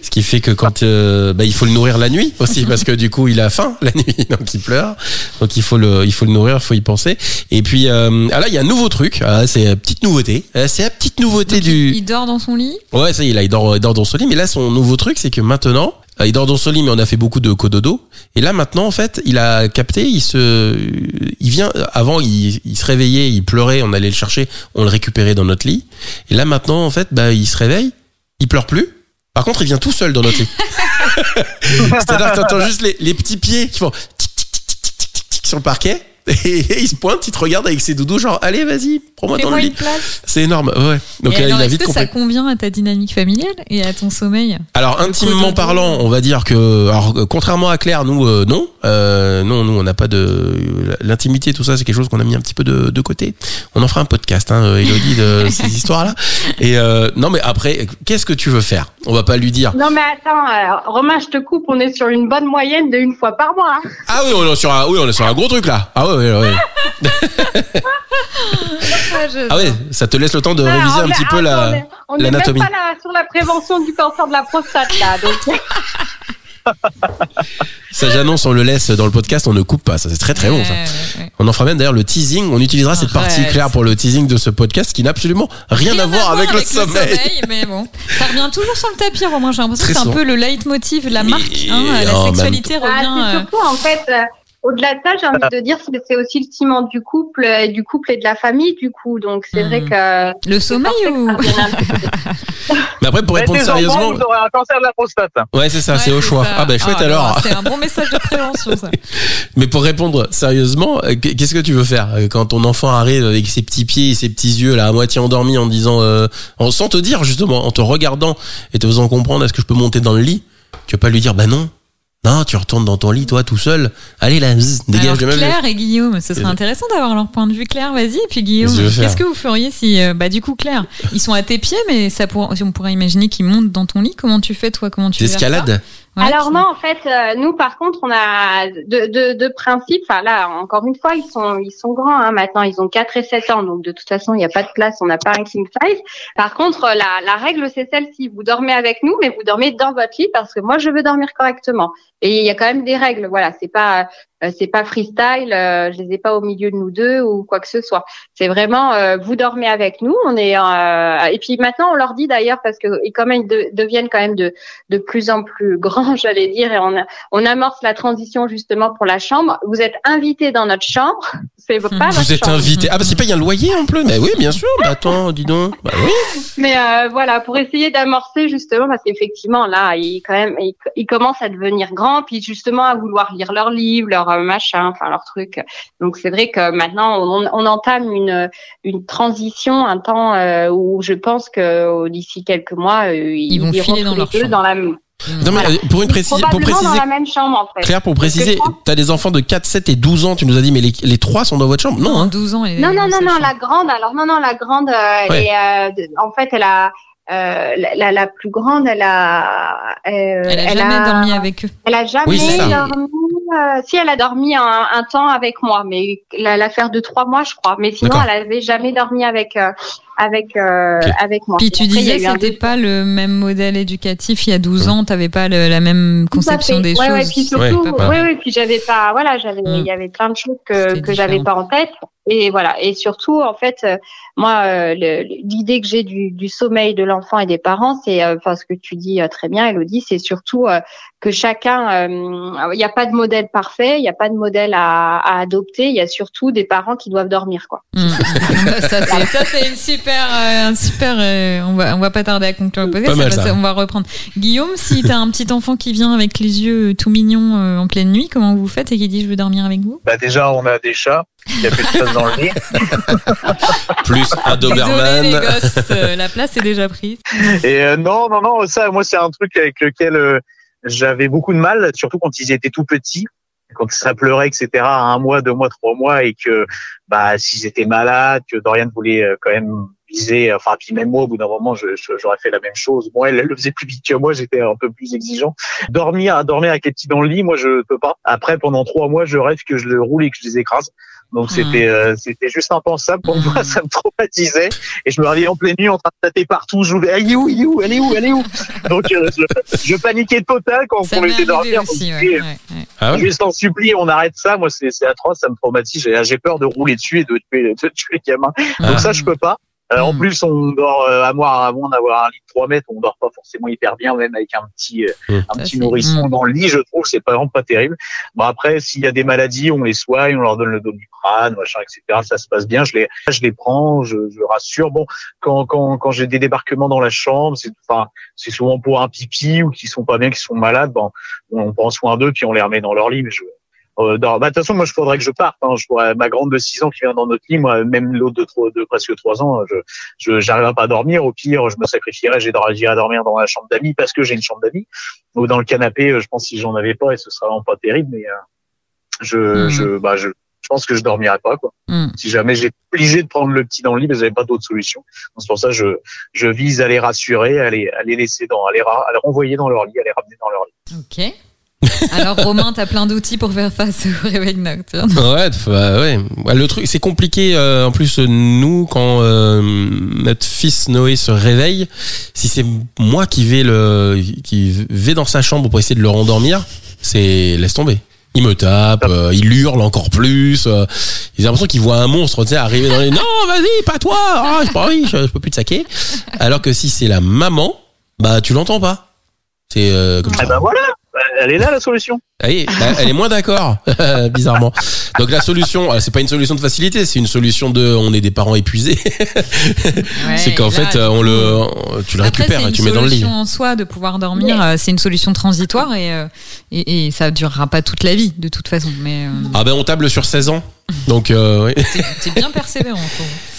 Ce qui fait que quand euh, bah, il faut le nourrir la nuit aussi, parce que du coup, il a faim la nuit, donc il pleure. Donc il faut le, il faut le nourrir, il faut y penser. Et puis, euh, ah là, il y a un nouveau truc. Ah, c'est une petite nouveauté. Ah, C'est la petite nouveauté Donc, du. il, il dort dans son lit? Ouais, ça y est, là, il dort, il dort dans son lit. Mais là, son nouveau truc, c'est que maintenant, euh, il dort dans son lit, mais on a fait beaucoup de cododo. Et là, maintenant, en fait, il a capté, il se, il vient, avant, il, se réveillait, il pleurait, on allait le chercher, on le récupérait dans notre lit. Et là, maintenant, en fait, bah, il se réveille, il pleure plus. Par contre, il vient tout seul dans notre lit. C'est-à-dire que t'entends juste les, les petits pieds qui font tic, tic, tic, tic, tic, tic sur le parquet. Et il se pointe, il te regarde avec ses doudous, genre, allez, vas-y, prends-moi dans le lit. C'est énorme, ouais. Donc, Et euh, alors, il a vite que ça convient à ta dynamique familiale et à ton sommeil Alors intimement parlant, on va dire que, alors contrairement à Claire, nous euh, non, euh, non, nous on n'a pas de l'intimité, tout ça, c'est quelque chose qu'on a mis un petit peu de, de côté. On en fera un podcast, hein, Elodie, de ces histoires-là. Et euh, non, mais après, qu'est-ce que tu veux faire? On va pas lui dire. Non mais attends, euh, Romain, je te coupe, on est sur une bonne moyenne de une fois par mois. hein. Ah oui, on est sur un, oui, on est sur un gros truc là. Ah ouais, ouais, ouais. Ah ouais, ça te laisse le temps de Ah, réviser un petit peu attends, la. on est- On n'est même l'anatomie. pas là sur la prévention du cancer de la prostate là, donc Ça j'annonce, on le laisse dans le podcast, on ne coupe pas. Ça c'est très très long ça. Ouais, ouais, ouais. On en fera même d'ailleurs le teasing. On utilisera cette partie claire pour le teasing de ce podcast qui n'a absolument rien, à voir avec, le sommeil. mais bon. Ça revient toujours sur le tapis, Romain. J'ai l'impression que c'est un peu le leitmotiv, la Mais- marque. hein, la même sexualité Ah, revient. c'est euh, surtout en fait. Au-delà de ça, j'ai envie de dire que c'est aussi le ciment du couple, euh, du couple et de la famille, du coup. Donc c'est vrai Mhm. que Le sommeil c'est ou. Mais après, pour répondre sérieusement, vous aurez un cancer de la prostate. ouais, c'est ça, Ouais, c'est au choix. ça. Ah bah chouette Ah, alors. C'est un bon message de prévention, ça. Mais pour répondre sérieusement, euh, qu'est-ce que tu veux faire euh, quand ton enfant arrive avec ses petits pieds et ses petits yeux là à moitié endormis en disant, euh, en sans te dire justement, en te regardant et te faisant comprendre est-ce que je peux monter dans le lit? Tu vas pas lui dire bah non, non, tu retournes dans ton lit toi tout seul. Allez là, zzz, dégage Alors, de ma. Claire et Guillaume, ce serait intéressant d'avoir leur point de vue. Claire, vas-y. Et puis Guillaume, Qu'est-ce que vous feriez si, euh, bah, du coup, Claire, ils sont à tes pieds, mais ça pour, on pourrait imaginer qu'ils montent dans ton lit, comment tu fais, toi Comment tu D'escalade. Voilà, Alors qui- non, en fait, euh, nous par contre, on a de, de, de principe. Enfin là, encore une fois, ils sont ils sont grands hein, maintenant. Ils ont 4 et 7 ans, donc de toute façon, il n'y a pas de place. On n'a pas un king size. Par contre, euh, la, la règle c'est celle-ci. Vous dormez avec nous, mais vous dormez dans votre lit parce que moi, je veux dormir correctement. Et il y a quand même des règles. Voilà, c'est pas c'est pas freestyle. euh, je les ai pas au milieu de nous deux ou quoi que ce soit. C'est vraiment euh, vous dormez avec nous. On est euh, et puis maintenant on leur dit d'ailleurs parce que et comme ils de- deviennent quand même de de plus en plus grands, j'allais dire, et on a- on amorce la transition justement pour la chambre. Vous êtes invités dans notre chambre. C'est pas votre Vous êtes chambre. invité. Ah bah c'est pas il y a un loyer en plus. Mais oui, bien sûr. Bah attends, dis donc. Bah oui. Mais euh, voilà, pour essayer d'amorcer justement, parce qu'effectivement là, ils quand même, ils, ils commencent à devenir grands, puis justement à vouloir lire leurs livres, leurs euh, machins, enfin leurs trucs. Donc c'est vrai que maintenant on, on entame une une transition, un temps euh, où je pense que euh, d'ici quelques mois, euh, ils, vont filer dans leur dans la Non mais Voilà. pour une précision, pour préciser. dans la même chambre en fait. Claire, pour préciser, t'as des enfants de 4, 7 et 12 ans, tu nous as dit, mais les, les trois sont dans votre chambre Non, Non, hein 12 ans. Non, non, non, non, la grande, alors non, non, la grande, euh, Ouais. euh, en fait, elle a, euh, la, la, la plus grande, elle a, euh, Elle a jamais dormi avec eux. Elle a jamais Oui, dormi. Euh, si elle a dormi un, un temps avec moi, mais la- l'affaire de trois mois, je crois. Mais sinon, elle avait jamais dormi avec euh, avec euh, avec moi. Puis tu Après, disais un que c'était deuxième- pas le même modèle éducatif il y a 12 ans, t'avais pas le- la même conception des ouais, Ouais, choses. puis surtout, Ouais, Pas ouais, ouais, puis j'avais pas, voilà, j'avais, Mm. il y avait plein de choses que que j'avais pas en tête. Et voilà. Et surtout, en fait, euh, moi, euh, l'idée que j'ai du, du sommeil de l'enfant et des parents, c'est, euh, enfin, ce que tu dis euh, très bien, Elodie, c'est surtout euh, que chacun, euh, il n'y a pas de modèle parfait, il n'y a pas de modèle à, à adopter. Il y a surtout des parents qui doivent dormir, quoi. Mm. Ça, c'est, une super, euh, un super. euh, on va, on va pas tarder à conclure le podcast. Pas mal, va- ça. on va reprendre. Guillaume, si t'as un petit enfant qui vient avec les yeux tout mignons euh, en pleine nuit, comment vous faites et qui dit je veux dormir avec vous? Bah déjà, on a des chats. Il y a plus de place dans le lit. Plus un Désolé les Doberman. gosses, euh, la place est déjà prise. Et euh, non, non, non, ça, moi, c'est un truc avec lequel euh, j'avais beaucoup de mal, surtout quand ils étaient tout petits, quand ça pleurait, etc., à un mois, deux mois, trois mois, et que bah s'ils étaient malades, que Dorian voulait euh, quand même épuisé. Enfin, puis même moi, au bout d'un moment, je- je- j'aurais fait la même chose. Bon, elle, elle le faisait plus vite que moi, j'étais un peu plus exigeant. Dormir, dormir avec les petits dans le lit, moi, je peux pas. Après, pendant trois mois, je rêve que je le roule et que je les écrase. Donc Hmm. c'était euh, c'était juste impensable pour moi, Hmm. ça me traumatisait et je me réveillais en pleine nuit en train de tâter partout, je voulais elle est où, elle est où, elle est où, elle est où? Donc euh, je, je paniquais total quand Ça on arrivé dormir. aussi, donc, ouais, et, ouais, ouais. Ah ouais? Juste en supplie, on arrête ça. Moi, c'est c'est atroce, ça me traumatise. J'ai j'ai peur de rouler dessus et de tuer, de tuer les gamins. Donc Ah. ça, je peux pas. Euh, En Mm. plus, on dort euh, à moins, à moins d'avoir un lit de 3 mètres, on dort pas forcément hyper bien, même avec un petit, euh, Mm. un Ça, petit nourrisson Mm. dans le lit. Je trouve que c'est pas vraiment pas terrible. Bon après, s'il y a des maladies, on les soigne, on leur donne le doliprane, machin, etc. Ça se passe bien. Je les, je les prends, je, je rassure. Bon, quand, quand, quand j'ai des débarquements dans la chambre, c'est, enfin, c'est souvent pour un pipi ou qui sont pas bien, qui sont malades. Bon, on prend soin d'eux puis on les remet dans leur lit. Mais je, euh, dans- bah, de toute façon, moi, je faudrait que je parte. Hein. Je pourrais, ma grande de 6 ans qui vient dans notre lit, moi, même l'autre de, de presque 3 ans, je, j'arriverai pas à dormir. Au pire, je me sacrifierais, j'ai j'irai dormir dans la chambre d'amis parce que j'ai une chambre d'amis ou dans le canapé. euh, Je pense si j'en avais pas, et ce serait vraiment pas terrible, mais euh, je, Mhm. je, bah, je, je pense que je dormirais pas, quoi. Mm. Si jamais j'étais obligé de prendre le petit dans le lit, mais j'avais pas d'autre solution. C'est pour ça que je, je vise à les rassurer, à les, à les laisser dans, à les, à les renvoyer dans leur lit, à les ramener dans leur lit. Ok. Alors Romain, t'as plein d'outils pour faire face au réveil nocturne. Ouais, bah ouais. Ouais, Le truc, c'est compliqué. euh, en plus, nous, quand euh, notre fils Noé se réveille, si c'est moi qui vais le, qui vais dans sa chambre pour essayer de le rendormir, c'est laisse tomber. Il me tape, euh, il hurle encore plus. Euh, j'ai l'impression qu'il voit un monstre, tu sais, arriver dans les. Non, vas-y, pas toi. Ah, pas envie, je, je peux plus te saquer. Alors que si c'est la maman, bah tu l'entends pas. C'est euh, comme ça. Ah ben voilà, elle est là la solution. Ah oui, bah, elle est moins d'accord, bizarrement. Donc la solution, euh, c'est pas une solution de facilité, c'est une solution de, on est des parents épuisés. c'est qu'en fait, euh, on le, tu le Après, récupères c'est et tu mets dans le lit. solution en soi de pouvoir dormir. euh, C'est une solution transitoire et, et, et ça durera pas toute la vie de toute façon. Mais euh, Ah ben on table sur 16 ans. Donc euh, ouais. t'es- bien persévérant.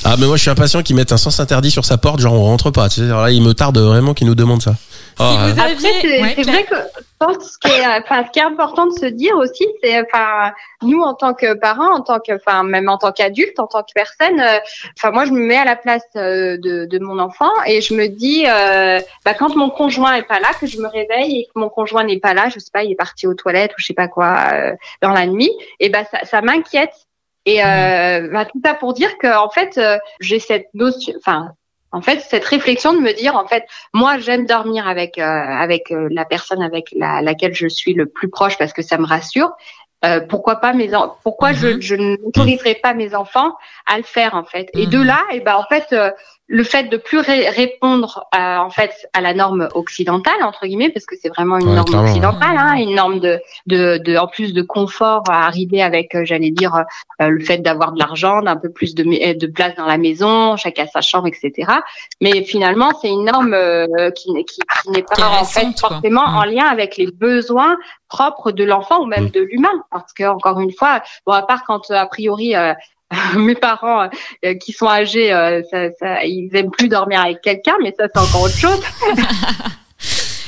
ah mais moi je suis impatient qu'ils mettent un sens interdit sur sa porte, genre on rentre pas. Tu sais, alors là il me tarde vraiment qu'ils nous demandent ça. Vous ouais. avez- Après, c'est Ouais, vrai que je pense que, enfin, ce qui est important de se dire aussi, c'est, enfin, nous en tant que parents, en tant que, enfin, même en tant qu'adultes, en tant que personne, euh, enfin, moi, je me mets à la place euh, de, de mon enfant et je me dis, euh, bah, quand mon conjoint est pas là, que je me réveille et que mon conjoint n'est pas là, je sais pas, il est parti aux toilettes ou je sais pas quoi euh, dans la nuit, et ben ça, ça m'inquiète. Et euh, bah, tout ça pour dire que en fait, euh, j'ai cette notion, enfin. En fait, cette réflexion de me dire, en fait, moi, j'aime dormir avec euh, avec euh, la personne avec la, laquelle je suis le plus proche parce que ça me rassure. Euh, pourquoi pas mes pourquoi je, Mhm. je n'autoriserai pas mes enfants à le faire en fait et de Mhm. là et ben en fait euh, le fait de plus ré- répondre à, en fait à la norme occidentale entre guillemets parce que c'est vraiment une Ouais, norme clairement. occidentale hein, une norme de, de de en plus de confort à arriver avec euh, j'allais dire euh, le fait d'avoir de l'argent d'un peu plus de de place dans la maison chacun sa chambre etc mais finalement c'est une norme euh, qui n'est qui, qui n'est pas Qui est en fait récente, quoi. forcément Mm. en lien avec les besoins propres de l'enfant ou même Mm. de l'humain parce que encore une fois bon à part quand euh, a priori euh, mes parents euh, qui sont âgés euh, ça, ça, ils aiment plus dormir avec quelqu'un mais ça c'est encore autre chose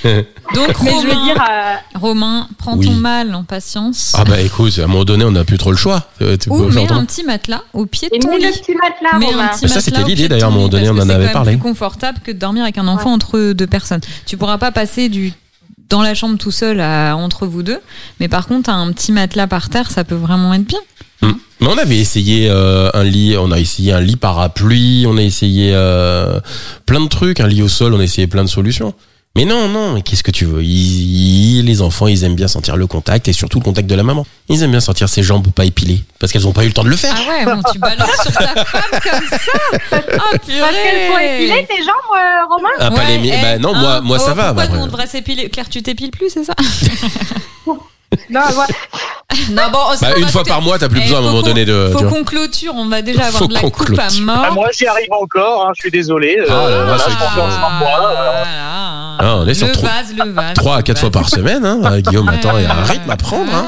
Donc mais je veux Romain, dire euh, Romain, prends Oui. ton mal en patience. Ah bah écoute, à un moment donné on n'a plus trop le choix. Ou mets un petit matelas au pied de et ton mets le lit. petit matelas Mais Romain. un petit Ça, c'était matelas l'idée, d'ailleurs, à un moment lit, donné, on en avait c'est parlé. même plus confortable que de dormir avec un enfant entre deux personnes. Tu pourras pas passer du dans la chambre tout seul à, entre vous deux, mais par contre un petit matelas par terre, ça peut vraiment être bien. Mais on avait essayé euh, un lit, on a essayé un lit parapluie, on a essayé euh, plein de trucs, un lit au sol, on a essayé plein de solutions. Mais non, non, mais qu'est-ce que tu veux? Ils, ils- Les enfants, ils aiment bien sentir le contact et surtout le contact de la maman. Ils aiment bien sentir ses jambes pas épilées parce qu'elles ont pas eu le temps de le faire. Ah ouais, bon, tu balances sur ta femme comme ça. Ah parce qu'elles sont épilées tes jambes euh, Romain? Ah, pas les mi- eh, bah non, moi, hein, moi ça oh, va. Pourquoi bah, nous on devrait s'épiler? Claire, tu t'épiles plus, c'est ça? non voilà. Non, bon, Bah, une fois par mois, t'as plus Eh, besoin à un faut moment qu'on- donné de. Faut qu'on clôture, on va déjà avoir Faut de la qu'on coupe à clôture. mort. Ah, moi, j'y arrive encore. Hein, je suis désolé. Euh, là là, voilà. Ah, on est sur le trois- vase, le vase. 3 à le 4 fois par semaine, hein. Guillaume, attends, il y a un rythme à prendre, hein.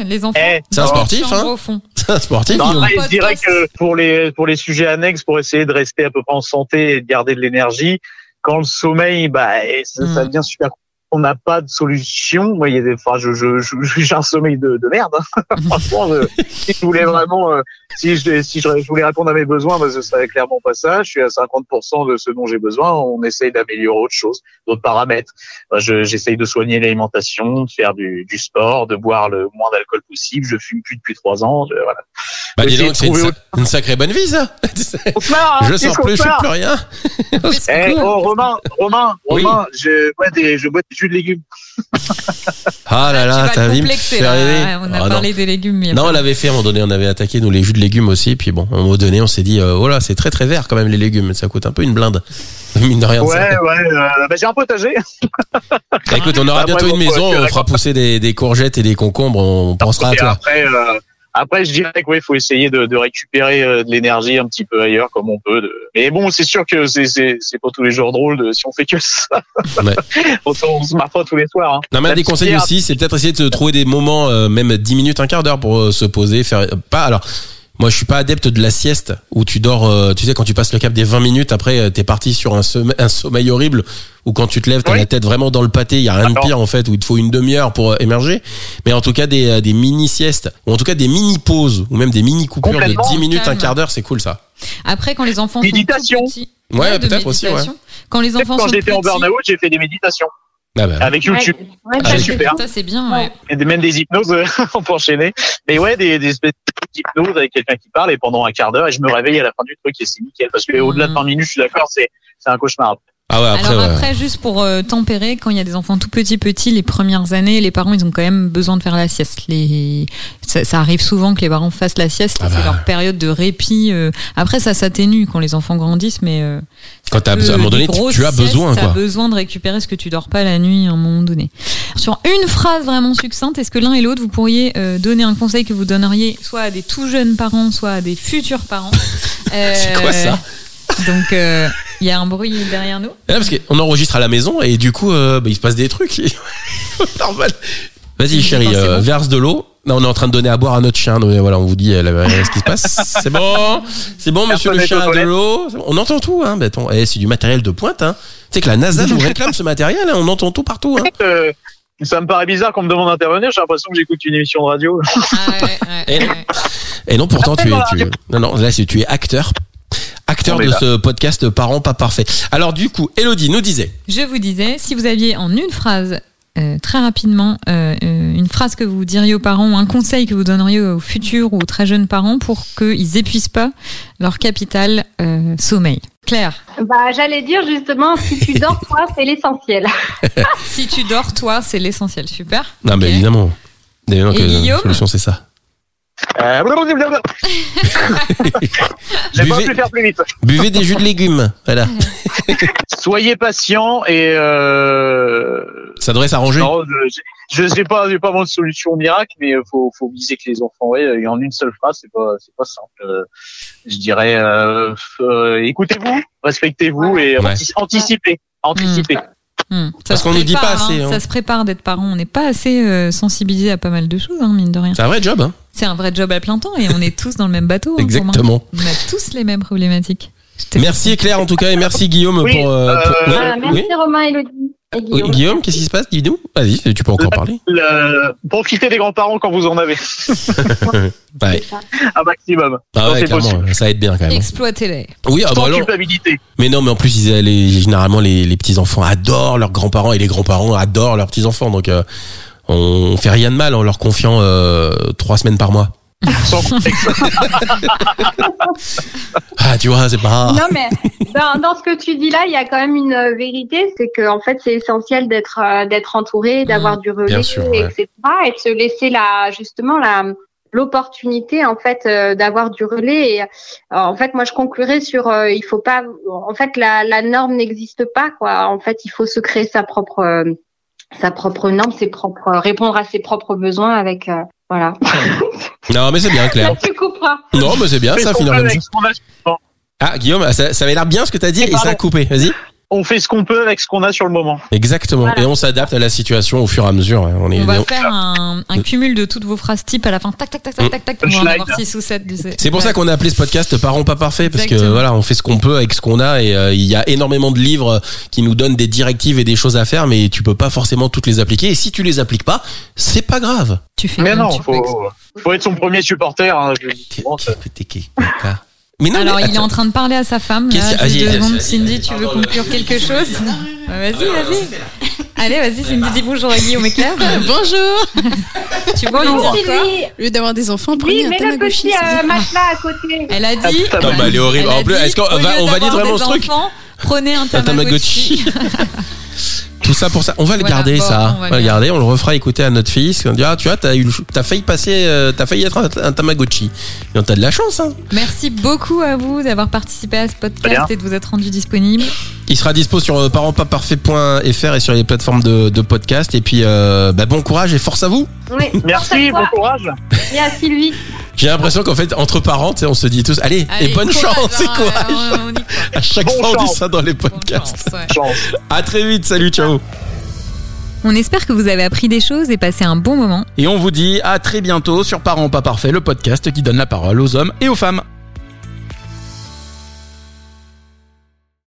Ah, Les enfants. Eh, C'est un sportif, hein. C'est un sportif, Non, après, je dirais que pour les pour les sujets annexes, pour essayer de rester à peu près en santé et de garder de l'énergie, quand le sommeil, bah, ça, ça Mm. devient super. On n'a pas de solution. Moi, il y a des, enfin, je, je, j'ai un sommeil de, de merde. hein. Franchement, si je voulais vraiment, euh, si je, si je, je voulais répondre à mes besoins, bah, ce serait clairement pas ça. Je suis à 50% de ce dont j'ai besoin. On essaye d'améliorer autre chose, d'autres paramètres. Bah, je, j'essaye de soigner l'alimentation, de faire du, du sport, de boire le moins d'alcool possible. Je fume plus depuis trois ans. Voilà. Bah, dis donc, c'est une, trouver sa- une sacrée bonne vie, ça. Marre, hein, je sors plus, je marre plus rien. Eh, oh, Romain, Romain, Oui. Romain, je bois des, je bois des jus de légumes. Ah là tu là, t'as vu là. On a Ah, non. parlé des légumes. mais Non, on l'avait fait à un moment donné, on avait attaqué nous les jus de légumes aussi, puis bon, à un moment donné, on s'est dit, euh, voilà, c'est très très vert quand même les légumes, ça coûte un peu une blinde, mine de rien. Ouais, ça. ouais, euh, bah, j'ai un potager. Bah, écoute, on aura Ah, bientôt une bon, maison, on fera pousser des, des courgettes et des concombres, on pensera à Et toi. après, euh, après, je dirais qu'il faut essayer de, de récupérer euh, de l'énergie un petit peu ailleurs, comme on peut. De... Mais bon, c'est sûr que c'est c'est pas tous les jours drôle de, si on fait que ça. Ouais. Autant on se marre pas tous les soirs. Hein. Non, mais un des conseils aussi, c'est peut-être essayer de trouver des moments, euh, même 10 minutes, un quart d'heure pour euh, se poser, faire pas alors. Moi, je suis pas adepte de la sieste où tu dors, euh, tu sais, quand tu passes le cap des 20 minutes, après, euh, t'es parti sur un, somme- un sommeil horrible où quand tu te lèves, t'as Oui. la tête vraiment dans le pâté, il y a rien de pire en fait, où il te faut une demi-heure pour euh, émerger. Mais en tout cas, des, euh, des mini-siestes, ou en tout cas des mini-pauses, ou même des mini-coupures de Complètement. 10 minutes, un quart d'heure, c'est cool ça. Après, quand les enfants Méditation. sont tout petits. Ouais, peut-être aussi, ouais. méditation. Quand les enfants Quand sont j'étais en burn-out, j'ai fait des méditations Ah bah, avec YouTube. Ouais, Ah, c'est super. Ça, c'est bien, ouais. Et même des hypnoses euh, on peut enchaîner. Mais ouais, des, des espèces d'hypnose avec quelqu'un qui parle et pendant un quart d'heure et je me réveille à la fin du truc et c'est nickel parce que au-delà de 20 minutes, je suis d'accord, c'est c'est un cauchemar. Ah ouais, après, Alors ouais. après, juste pour euh, tempérer, quand il y a des enfants tout petits petits, les premières années, les parents ils ont quand même besoin de faire la sieste. Les... Ça, ça arrive souvent que les parents fassent la sieste, Ah c'est bah. leur période de répit. euh. Après, ça s'atténue quand les enfants grandissent, mais euh, quand peu- besoin, à un moment donné, tu, tu as besoin, T'as quoi. besoin de récupérer ce que tu dors pas la nuit à un moment donné. Sur une phrase vraiment succincte, est-ce que l'un et l'autre vous pourriez euh, donner un conseil que vous donneriez soit à des tout jeunes parents, soit à des futurs parents C'est quoi ça? Donc euh, il y a un bruit derrière nous. Ah, parce qu'on enregistre à la maison et du coup, euh, bah, il se passe des trucs. Normal. Vas-y, chérie, euh, bon verse de l'eau. Non, on est en train de donner à boire à notre chien. Donc voilà, on vous dit ce qui se passe. C'est bon, c'est bon, monsieur le chien de l'eau. On entend tout, hein. bah, attends, eh, c'est du matériel de pointe. Hein. Tu sais que la NASA nous réclame ce matériel. hein, On entend tout partout. Hein. Euh, ça me paraît bizarre qu'on me demande d'intervenir, j'ai l'impression que j'écoute une émission de radio. Ah ouais, ouais, Et- ouais. Et non, pourtant tu es, Appelle-moi. tu es- non, non, là c'est tu es acteur. Acteur de là. ce podcast Parents pas parfait. Alors du coup, Elodie nous disait. Je vous disais, si vous aviez en une phrase, euh, très rapidement, euh, euh, une phrase que vous diriez aux parents, ou un conseil que vous donneriez aux futurs ou aux très jeunes parents pour qu'ils épuisent pas leur capital euh, sommeil. Claire, Bah, j'allais dire justement, si tu dors, toi, c'est l'essentiel. si tu dors, toi, c'est l'essentiel. Super. Non, mais Ok. évidemment. Évidemment Et que la solution c'est ça. Euh. J'ai pas Buvez- pu faire plus vite. Buvez des jus de légumes. Voilà. Soyez patient et euh, Ça devrait s'arranger. non, je je sais pas, j'ai pas vraiment de solution miracle, mais euh, faut faut viser que les enfants, ouais, et en une seule phrase, c'est pas c'est pas simple. Euh, je dirais, euh, euh, écoutez-vous, respectez-vous et Ouais. anticipez, anticipez. Hmm. Ça Parce se qu'on nous dit prépare, pas assez, hein. hein. Ça se prépare d'être parent. On n'est pas assez euh, sensibilisé à pas mal de choses, hein, mine de rien. C'est un vrai job. Hein. C'est un vrai job à plein temps et on est tous dans le même bateau. hein. Exactement. On a tous les mêmes problématiques. Merci Claire en tout cas et merci Guillaume Oui, pour. euh, pour- euh, merci oui. Romain, Elodie et Oui, Guillaume. Guillaume, qu'est-ce qui se passe Dis-nous. Vas-y, tu peux encore parler. Le- profitez des grands-parents quand vous en avez, Ouais. un maximum. Ah ouais, c'est clairement, possible. ça aide bien quand même. Exploitez-les. Oui, ah bah alors. culpabilité. Mais non, mais en plus, ils, les, généralement, les, les petits enfants adorent leurs grands-parents et les grands-parents adorent leurs petits enfants. Donc, euh, on fait rien de mal en leur confiant euh, trois semaines par mois. Ah, tu vois, c'est pas. Non, mais dans, dans ce que tu dis là, il y a quand même une euh, vérité, c'est que en fait, c'est essentiel d'être euh, d'être entouré, d'avoir du relais, bien sûr, ouais. etc., et de se laisser la justement la l'opportunité en fait euh, d'avoir du relais. Et, euh, en fait, moi, je conclurai sur euh, il faut pas. En fait, la, la norme n'existe pas, quoi. En fait, il faut se créer sa propre euh, sa propre norme, ses propres répondre à ses propres besoins avec euh, voilà. Non, mais c'est bien, Claire. Là, tu couperas. Non, mais c'est bien, Mais ça âge, Ah, Guillaume, ça, ça avait l'air bien ce que t'as dit et ça a coupé. Vas-y. On fait ce qu'on peut avec ce qu'on a sur le moment. Exactement. Voilà. Et on s'adapte à la situation au fur et à mesure. hein. On est, On va on- faire un, un cumul de toutes vos phrases type à la fin. Tac, tac, tac, tac, tac, tac. On va en avoir 6 ou 7. C'est pour ça qu'on a appelé ce podcast Parents pas parfaits parce que voilà, on fait ce qu'on peut avec ce qu'on a et euh, il y a énormément de livres qui nous donnent des directives et des choses à faire mais tu peux pas forcément toutes les appliquer et si tu les appliques pas, c'est pas grave. Tu fais Mais non, faut, faut être son premier supporter. hein, je Mais non, Alors, mais il est en train de parler à sa femme. Qu'est-ce Là, qu'il y a juste deux Vas-y, secondes. vas-y, Cindy, tu veux conclure quelque chose Vas-y, vas-y. Allez, vas-y, Cindy, dis bonjour à Guillaume et Claire. Bonjour Tu quoi Sylvie, Au lieu d'avoir des enfants, oui, prenez un le Tamagotchi. petit c'est euh, matelas à côté. Elle a dit. Ah, Non, bah, elle est horrible. Elle En plus, dit, est-ce qu'on va- on valide vraiment des ce truc enfants, Prenez un Un Tamagotchi. Tamagotchi. Tout ça pour ça. On va le Voilà, garder, bon, ça. on va On va le garder. On le refera écouter à notre fils. On dira, ah, tu vois, t'as eu, le- t'as failli passer, euh, t'as failli être un, un Tamagotchi. Et on t'a de la chance, hein. Merci beaucoup à vous d'avoir participé à ce podcast et de vous être rendu disponible. Il sera dispo sur euh, parentspaparfaits.fr et sur les plateformes de, de podcast. Et puis, euh, bah, bon courage et force à vous. Oui. Merci, bon courage. Et à Sylvie. J'ai l'impression qu'en fait, entre parents, on se dit tous, allez, Allez, et bonne courage, chance et hein, courage. on- on. À chaque Bon fois, on dit ça dans les podcasts. chance, ouais. Chance. À très vite. Salut, ciao. On espère que vous avez appris des choses et passé un bon moment. Et on vous dit à très bientôt sur Parents pas parfaits, le podcast qui donne la parole aux hommes et aux femmes.